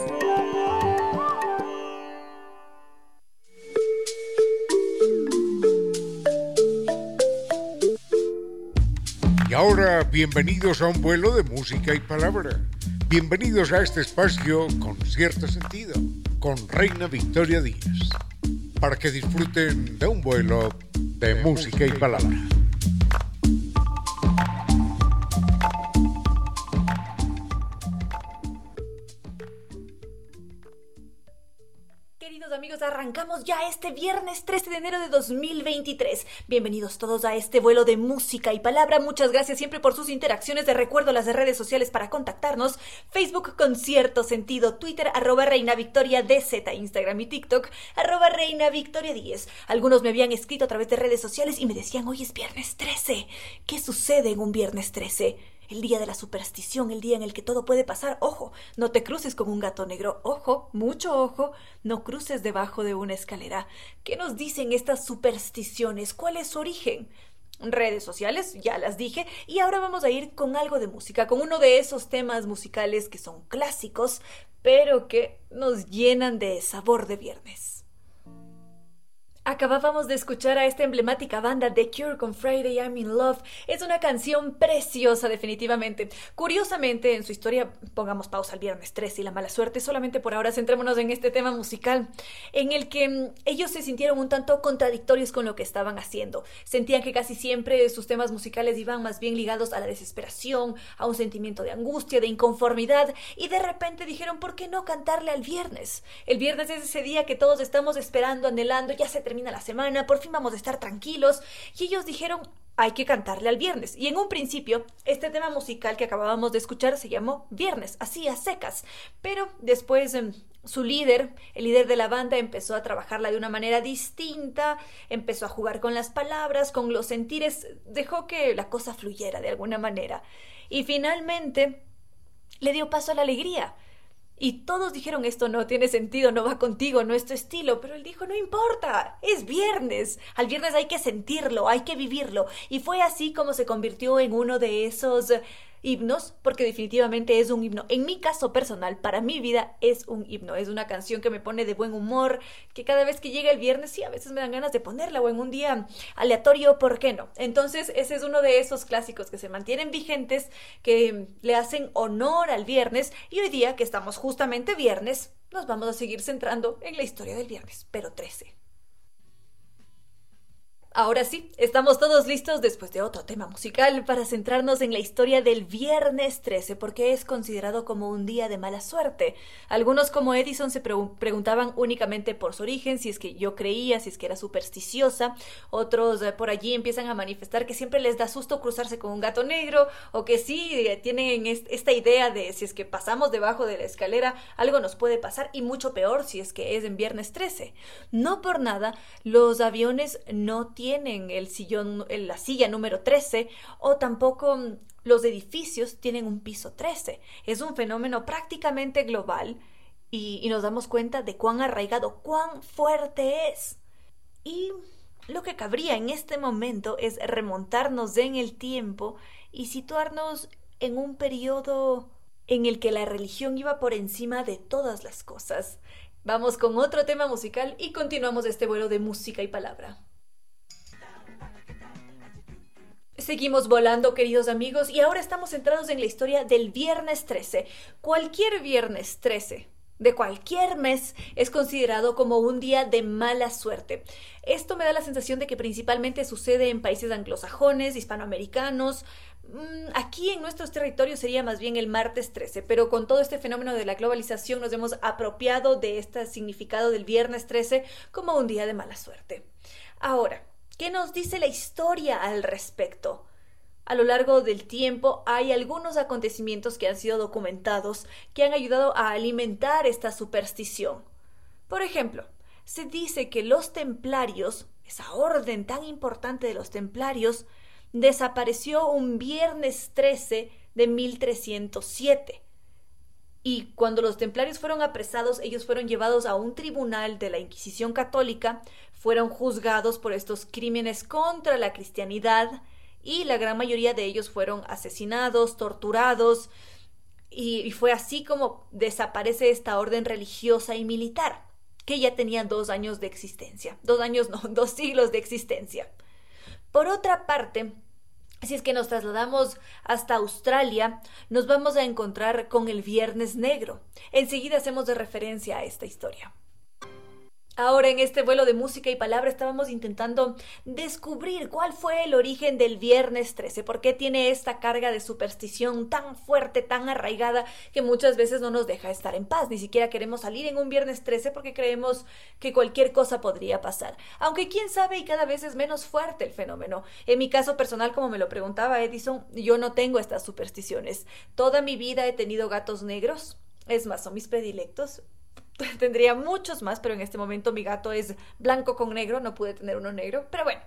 Y ahora, bienvenidos a un vuelo de música y palabra. Bienvenidos a este espacio con cierto sentido, con Reina Victoria Díaz, para que disfruten de un vuelo de, música y palabra. Este viernes 13 de enero de 2023. Bienvenidos todos a este vuelo de música y palabra. Muchas gracias siempre por sus interacciones. De recuerdo las redes sociales para contactarnos. Facebook con cierto sentido, Twitter arroba Reina Victoria DZ, Instagram y TikTok arroba Reina Victoria 10. Algunos me habían escrito a través de redes sociales y me decían, hoy es viernes 13. ¿Qué sucede en un viernes 13? El día de la superstición, el día en el que todo puede pasar. Ojo, no te cruces con un gato negro. Ojo, mucho ojo, no cruces debajo de una escalera. ¿Qué nos dicen estas supersticiones? ¿Cuál es su origen? Redes sociales, ya las dije, y ahora vamos a ir con algo de música, con uno de esos temas musicales que son clásicos, pero que nos llenan de sabor de viernes. Acabábamos de escuchar a esta emblemática banda The Cure con Friday I'm in Love. Es una canción preciosa definitivamente. Curiosamente, en su historia, pongamos pausa al viernes 3 y la mala suerte, solamente por ahora centrémonos en este tema musical, en el que mm, ellos se sintieron un tanto contradictorios con lo que estaban haciendo. Sentían que casi siempre sus temas musicales iban más bien ligados a la desesperación, a un sentimiento de angustia, de inconformidad, y de repente dijeron, ¿por qué no cantarle al viernes? El viernes es ese día que todos estamos esperando, anhelando, ya se termina la semana, por fin vamos a estar tranquilos. Y ellos dijeron, hay que cantarle al viernes. Y en un principio, este tema musical que acabábamos de escuchar se llamó Viernes, así a secas. Pero después em, su líder, el líder de la banda, empezó a trabajarla de una manera distinta, empezó a jugar con las palabras, con los sentires, dejó que la cosa fluyera de alguna manera. Y finalmente le dio paso a la alegría. Y todos dijeron esto no tiene sentido, no va contigo, no es tu estilo, pero él dijo no importa, es viernes, al viernes hay que sentirlo, hay que vivirlo. Y fue así como se convirtió en uno de esos himnos, porque definitivamente es un himno. En mi caso personal, para mi vida es un himno, es una canción que me pone de buen humor, que cada vez que llega el viernes, sí, a veces me dan ganas de ponerla o en un día aleatorio, ¿por qué no? Entonces, ese es uno de esos clásicos que se mantienen vigentes, que le hacen honor al viernes y hoy día que estamos justamente viernes, nos vamos a seguir centrando en la historia del viernes, pero 13. Ahora sí, estamos todos listos después de otro tema musical para centrarnos en la historia del viernes 13 porque es considerado como un día de mala suerte. Algunos como Edison se preguntaban únicamente por su origen, si es que yo creía, si es que era supersticiosa. Otros eh, por allí empiezan a manifestar que siempre les da susto cruzarse con un gato negro o que sí eh, tienen esta idea de si es que pasamos debajo de la escalera algo nos puede pasar y mucho peor si es que es en viernes 13. No por nada, los aviones no tienen el sillón, la silla número 13 o tampoco mm, los edificios tienen un piso 13. Es un fenómeno prácticamente global y, y nos damos cuenta de cuán arraigado, cuán fuerte es. Y lo que cabría en este momento es remontarnos en el tiempo y situarnos en un periodo en el que la religión iba por encima de todas las cosas. Vamos con otro tema musical y continuamos este vuelo de música y palabra. Seguimos volando, queridos amigos, y ahora estamos centrados en la historia del viernes 13. Cualquier viernes 13 de cualquier mes es considerado como un día de mala suerte. Esto me da la sensación de que principalmente sucede en países anglosajones, hispanoamericanos. Mm, aquí en nuestros territorios sería más bien el martes 13, pero con todo este fenómeno de la globalización nos hemos apropiado de este significado del viernes 13 como un día de mala suerte. Ahora, ¿Qué nos dice la historia al respecto? a lo largo del tiempo hay algunos acontecimientos que han sido documentados que han ayudado a alimentar esta superstición. Por ejemplo, se dice que los templarios, esa orden tan importante de los templarios, desapareció un viernes 13 de 1307. Y cuando los templarios fueron apresados, ellos fueron llevados a un tribunal de la Inquisición católica, fueron juzgados por estos crímenes contra la cristianidad, y la gran mayoría de ellos fueron asesinados, torturados, y, fue así como desaparece esta orden religiosa y militar, que ya tenía dos años de existencia, dos años no, dos siglos de existencia. Por otra parte, si es que nos trasladamos hasta Australia, nos vamos a encontrar con el Viernes Negro. Enseguida hacemos de referencia a esta historia. Ahora en este vuelo de música y palabra estábamos intentando descubrir cuál fue el origen del viernes 13, por qué tiene esta carga de superstición tan fuerte, tan arraigada, que muchas veces no nos deja estar en paz, ni siquiera queremos salir en un viernes 13 porque creemos que cualquier cosa podría pasar. Aunque quién sabe y cada vez es menos fuerte el fenómeno. En mi caso personal, como me lo preguntaba Edison, yo no tengo estas supersticiones. Toda mi vida he tenido gatos negros. Es más, son mis predilectos. tendría muchos más, pero en este momento mi gato es blanco con negro, no pude tener uno negro, pero bueno,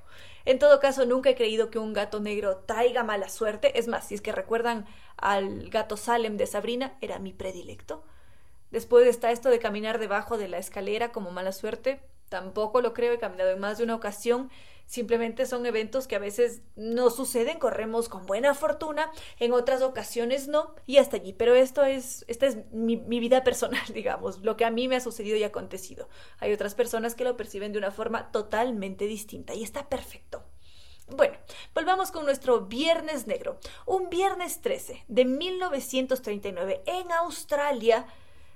en todo caso nunca he creído que un gato negro traiga mala suerte, es más, si es que recuerdan al gato Salem de Sabrina, era mi predilecto. Después está esto de caminar debajo de la escalera como mala suerte, tampoco lo creo, he caminado en más de una ocasión Simplemente son eventos que a veces no suceden, corremos con buena fortuna, en otras ocasiones no, y hasta allí. Pero esto es, esta es mi, mi vida personal, digamos, lo que a mí me ha sucedido y acontecido. Hay otras personas que lo perciben de una forma totalmente distinta y está perfecto. Bueno, volvamos con nuestro Viernes Negro. Un viernes 13 de 1939 en Australia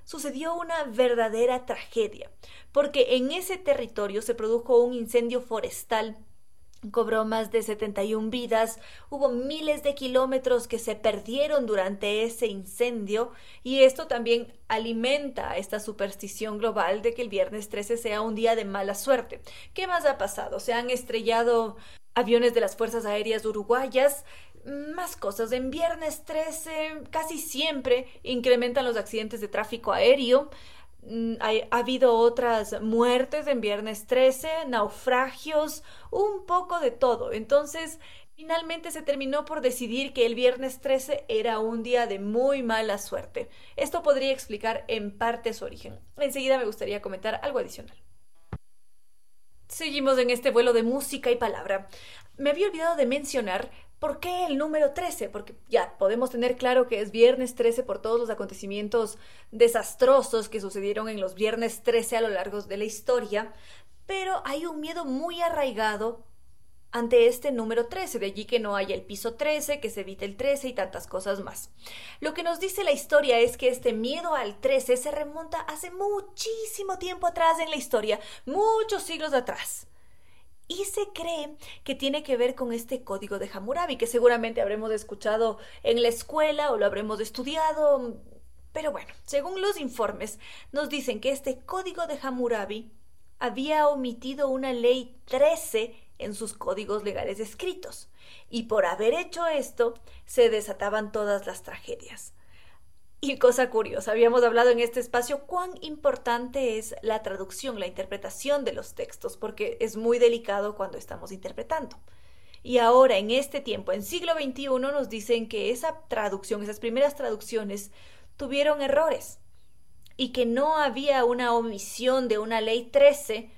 sucedió una verdadera tragedia, porque en ese territorio se produjo un incendio forestal cobró más de 71 vidas, hubo miles de kilómetros que se perdieron durante ese incendio y esto también alimenta esta superstición global de que el viernes 13 sea un día de mala suerte. ¿Qué más ha pasado? Se han estrellado aviones de las Fuerzas Aéreas Uruguayas, más cosas. En viernes 13 casi siempre incrementan los accidentes de tráfico aéreo. Mm, ha, habido otras muertes en viernes 13, naufragios, un poco de todo. Entonces, finalmente se terminó por decidir que el viernes 13 era un día de muy mala suerte. Esto podría explicar en parte su origen. Enseguida me gustaría comentar algo adicional. Seguimos en este vuelo de música y palabra. Me había olvidado de mencionar ¿Por qué el número 13? Porque ya podemos tener claro que es viernes 13 por todos los acontecimientos desastrosos que sucedieron en los viernes 13 a lo largo de la historia, pero hay un miedo muy arraigado ante este número 13, de allí que no haya el piso 13, que se evite el 13 y tantas cosas más. Lo que nos dice la historia es que este miedo al 13 se remonta hace muchísimo tiempo atrás en la historia, muchos siglos atrás. Y se cree que tiene que ver con este código de Hammurabi, que seguramente habremos escuchado en la escuela o lo habremos estudiado. Pero bueno, según los informes, nos dicen que este código de Hammurabi había omitido una ley 13 en sus códigos legales escritos, y por haber hecho esto se desataban todas las tragedias. Y cosa curiosa, habíamos hablado en este espacio cuán importante es la traducción, la interpretación de los textos, porque es muy delicado cuando estamos interpretando. Y ahora, en este tiempo, en siglo XXI, nos dicen que esa traducción, esas primeras traducciones, tuvieron errores y que no había una omisión de una ley 13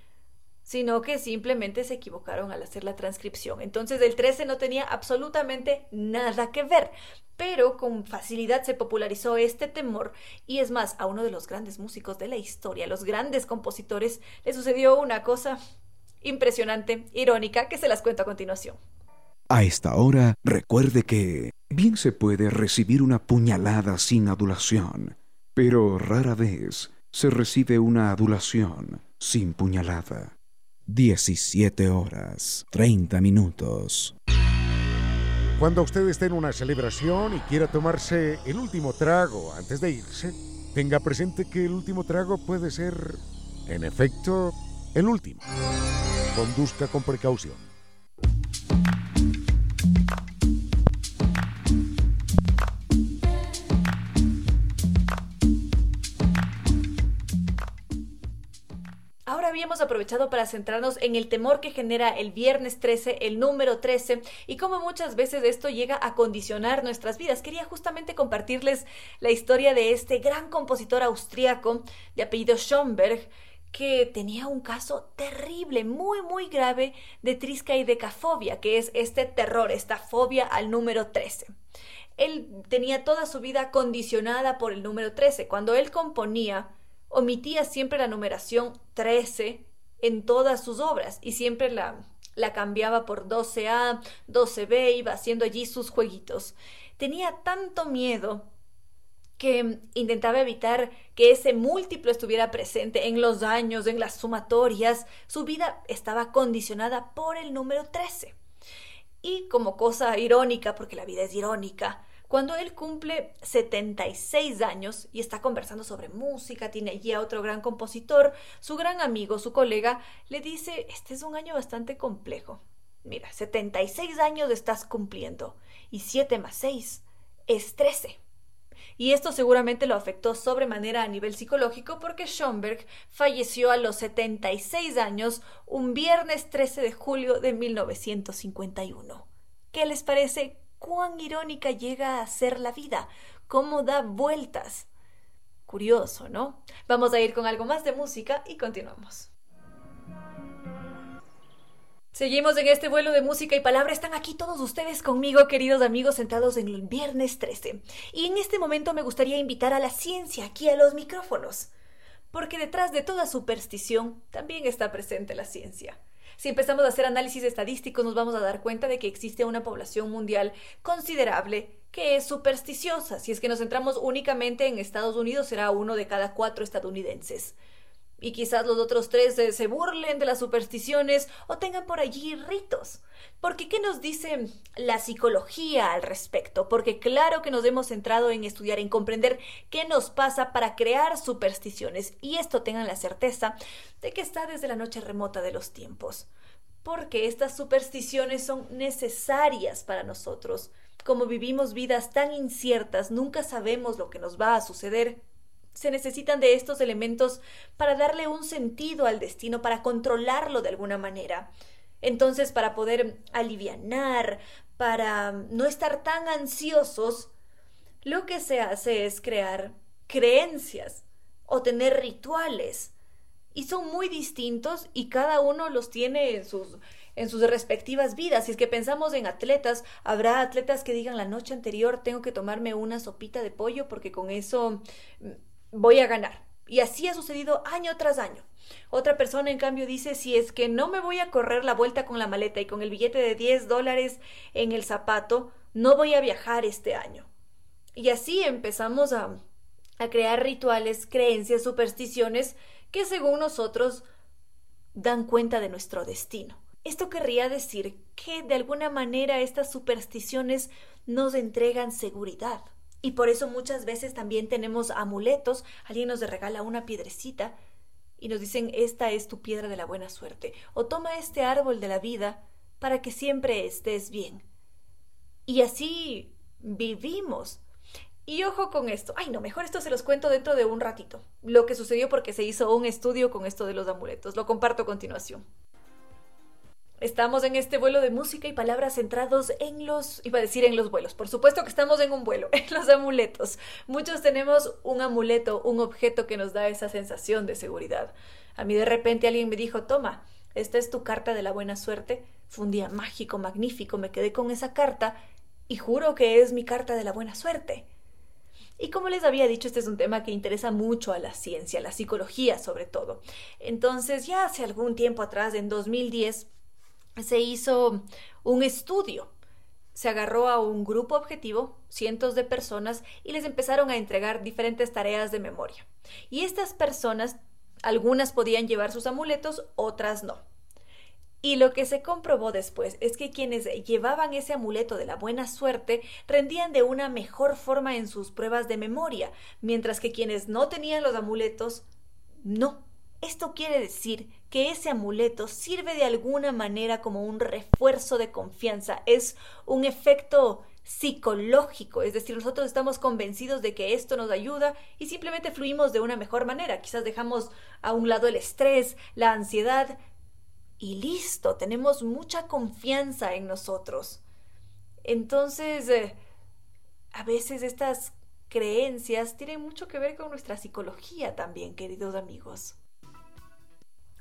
sino que simplemente se equivocaron al hacer la transcripción. Entonces el 13 no tenía absolutamente nada que ver, pero con facilidad se popularizó este temor y es más, a uno de los grandes músicos de la historia, los grandes compositores, le sucedió una cosa impresionante, irónica, que se las cuento a continuación. A esta hora, recuerde que bien se puede recibir una puñalada sin adulación, pero rara vez se recibe una adulación sin puñalada. 17 horas 30 minutos. Cuando usted esté en una celebración y quiera tomarse el último trago antes de irse, tenga presente que el último trago puede ser, en efecto, el último. Conduzca con precaución. Habíamos aprovechado para centrarnos en el temor que genera el viernes 13, el número 13, y cómo muchas veces esto llega a condicionar nuestras vidas. Quería justamente compartirles la historia de este gran compositor austriaco de apellido Schomberg, que tenía un caso terrible, muy, muy grave de triscaidecafobia, que es este terror, esta fobia al número 13. Él tenía toda su vida condicionada por el número 13. Cuando él componía, omitía siempre la numeración 13 en todas sus obras y siempre la, la cambiaba por 12A, 12B, iba haciendo allí sus jueguitos. Tenía tanto miedo que intentaba evitar que ese múltiplo estuviera presente en los años, en las sumatorias. Su vida estaba condicionada por el número 13. Y como cosa irónica, porque la vida es irónica, cuando él cumple 76 años y está conversando sobre música, tiene allí a otro gran compositor, su gran amigo, su colega, le dice, este es un año bastante complejo. Mira, 76 años estás cumpliendo y 7 más 6 es 13 y esto seguramente lo afectó sobremanera a nivel psicológico porque Schomberg falleció a los 76 años un viernes 13 de julio de 1951. ¿Qué les parece cuán irónica llega a ser la vida? ¿Cómo da vueltas? Curioso, ¿no? Vamos a ir con algo más de música y continuamos. Seguimos en este vuelo de música y palabra. Están aquí todos ustedes conmigo, queridos amigos, sentados en el viernes 13. Y en este momento me gustaría invitar a la ciencia aquí a los micrófonos. Porque detrás de toda superstición también está presente la ciencia. Si empezamos a hacer análisis estadísticos nos vamos a dar cuenta de que existe una población mundial considerable que es supersticiosa. Si es que nos centramos únicamente en Estados Unidos, será uno de cada cuatro estadounidenses y quizás los otros tres se, burlen de las supersticiones o tengan por allí ritos. Porque ¿qué nos dice la psicología al respecto? Porque claro que nos hemos centrado en estudiar, en comprender qué nos pasa para crear supersticiones y esto tengan la certeza de que está desde la noche remota de los tiempos. Porque estas supersticiones son necesarias para nosotros. Como vivimos vidas tan inciertas, nunca sabemos lo que nos va a suceder se necesitan de estos elementos para darle un sentido al destino, para controlarlo de alguna manera. Entonces, para poder alivianar, para no estar tan ansiosos, lo que se hace es crear creencias o tener rituales. Y son muy distintos y cada uno los tiene en sus, en sus respectivas vidas. Si es que pensamos en atletas, habrá atletas que digan la noche anterior tengo que tomarme una sopita de pollo porque con eso voy a ganar. Y así ha sucedido año tras año. Otra persona, en cambio, dice, si es que no me voy a correr la vuelta con la maleta y con el billete de 10 dólares en el zapato, no voy a viajar este año. Y así empezamos a, a crear rituales, creencias, supersticiones que según nosotros dan cuenta de nuestro destino. Esto querría decir que de alguna manera estas supersticiones nos entregan seguridad. Y por eso muchas veces también tenemos amuletos, alguien nos regala una piedrecita y nos dicen esta es tu piedra de la buena suerte o toma este árbol de la vida para que siempre estés bien. Y así vivimos. Y ojo con esto. Ay, no, mejor esto se los cuento dentro de un ratito. Lo que sucedió porque se hizo un estudio con esto de los amuletos. Lo comparto a continuación. Estamos en este vuelo de música y palabras centrados en los, iba a decir en los vuelos, por supuesto que estamos en un vuelo, en los amuletos. Muchos tenemos un amuleto, un objeto que nos da esa sensación de seguridad. A mí de repente alguien me dijo, toma, esta es tu carta de la buena suerte. Fue un día mágico, magnífico, me quedé con esa carta y juro que es mi carta de la buena suerte. Y como les había dicho, este es un tema que interesa mucho a la ciencia, a la psicología sobre todo. Entonces, ya hace algún tiempo atrás, en 2010, se hizo un estudio. Se agarró a un grupo objetivo, cientos de personas, y les empezaron a entregar diferentes tareas de memoria. Y estas personas, algunas podían llevar sus amuletos, otras no. Y lo que se comprobó después es que quienes llevaban ese amuleto de la buena suerte rendían de una mejor forma en sus pruebas de memoria, mientras que quienes no tenían los amuletos, no. Esto quiere decir que ese amuleto sirve de alguna manera como un refuerzo de confianza, es un efecto psicológico, es decir, nosotros estamos convencidos de que esto nos ayuda y simplemente fluimos de una mejor manera. Quizás dejamos a un lado el estrés, la ansiedad y listo, tenemos mucha confianza en nosotros. Entonces, eh, a veces estas creencias tienen mucho que ver con nuestra psicología también, queridos amigos.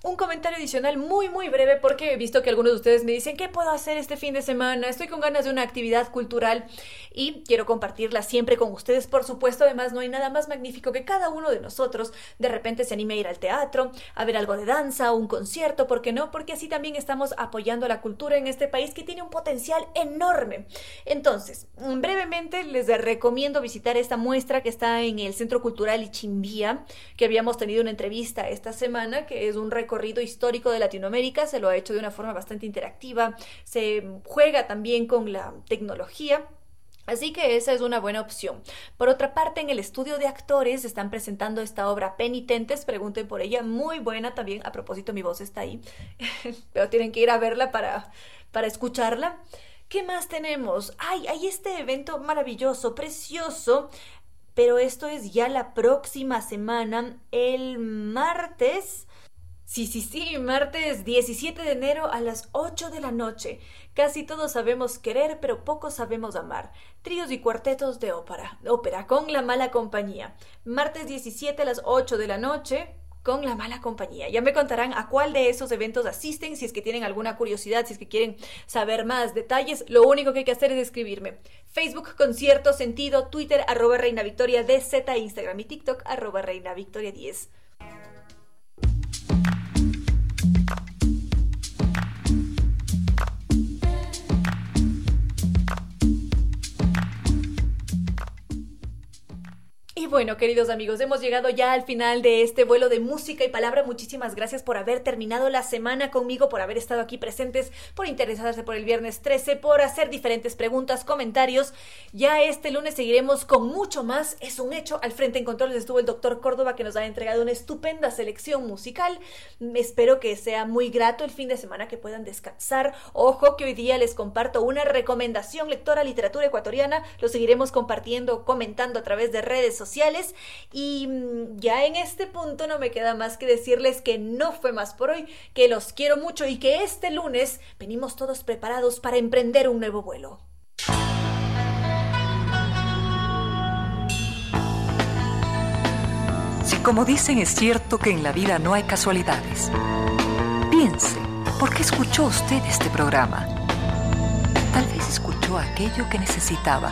Un comentario adicional muy muy breve porque he visto que algunos de ustedes me dicen ¿qué puedo hacer este fin de semana? Estoy con ganas de una actividad cultural y quiero compartirla siempre con ustedes. Por supuesto, además no hay nada más magnífico que cada uno de nosotros de repente se anime a ir al teatro, a ver algo de danza, un concierto, ¿por qué no? Porque así también estamos apoyando la cultura en este país que tiene un potencial enorme. Entonces, brevemente les recomiendo visitar esta muestra que está en el Centro Cultural Ichimbía, que habíamos tenido una entrevista esta semana, que es un recorrido histórico de Latinoamérica, se lo ha hecho de una forma bastante interactiva, se juega también con la tecnología. Así que esa es una buena opción. Por otra parte, en el estudio de actores están presentando esta obra Penitentes, pregunten por ella, muy buena también. A propósito, mi voz está ahí, pero tienen que ir a verla para, para escucharla. ¿Qué más tenemos? Ay, hay este evento maravilloso, precioso, pero esto es ya la próxima semana, el martes Sí, sí, sí, martes 17 de enero a las 8 de la noche. Casi todos sabemos querer, pero pocos sabemos amar. Tríos y cuartetos de ópera, ópera con la mala compañía. Martes 17 a las 8 de la noche con la mala compañía. Ya me contarán a cuál de esos eventos asisten, si es que tienen alguna curiosidad, si es que quieren saber más detalles. Lo único que hay que hacer es escribirme. Facebook Concierto Sentido, Twitter arroba Reina Victoria DZ, Instagram y TikTok arroba Reina Victoria 10. Bueno, queridos amigos, hemos llegado ya al final de este vuelo de música y palabra. Muchísimas gracias por haber terminado la semana conmigo, por haber estado aquí presentes, por interesarse por el viernes 13, por hacer diferentes preguntas, comentarios. Ya este lunes seguiremos con mucho más. Es un hecho. Al frente en controles estuvo el doctor Córdoba que nos ha entregado una estupenda selección musical. Espero que sea muy grato el fin de semana, que puedan descansar. Ojo que hoy día les comparto una recomendación lectora literatura ecuatoriana. Lo seguiremos compartiendo, comentando a través de redes sociales y mm, ya en este punto no me queda más que decirles que no fue más por hoy, que los quiero mucho y que este lunes venimos todos preparados para emprender un nuevo vuelo. Si como dicen es cierto que en la vida no hay casualidades, piense, ¿por qué escuchó usted este programa? Tal vez escuchó aquello que necesitaba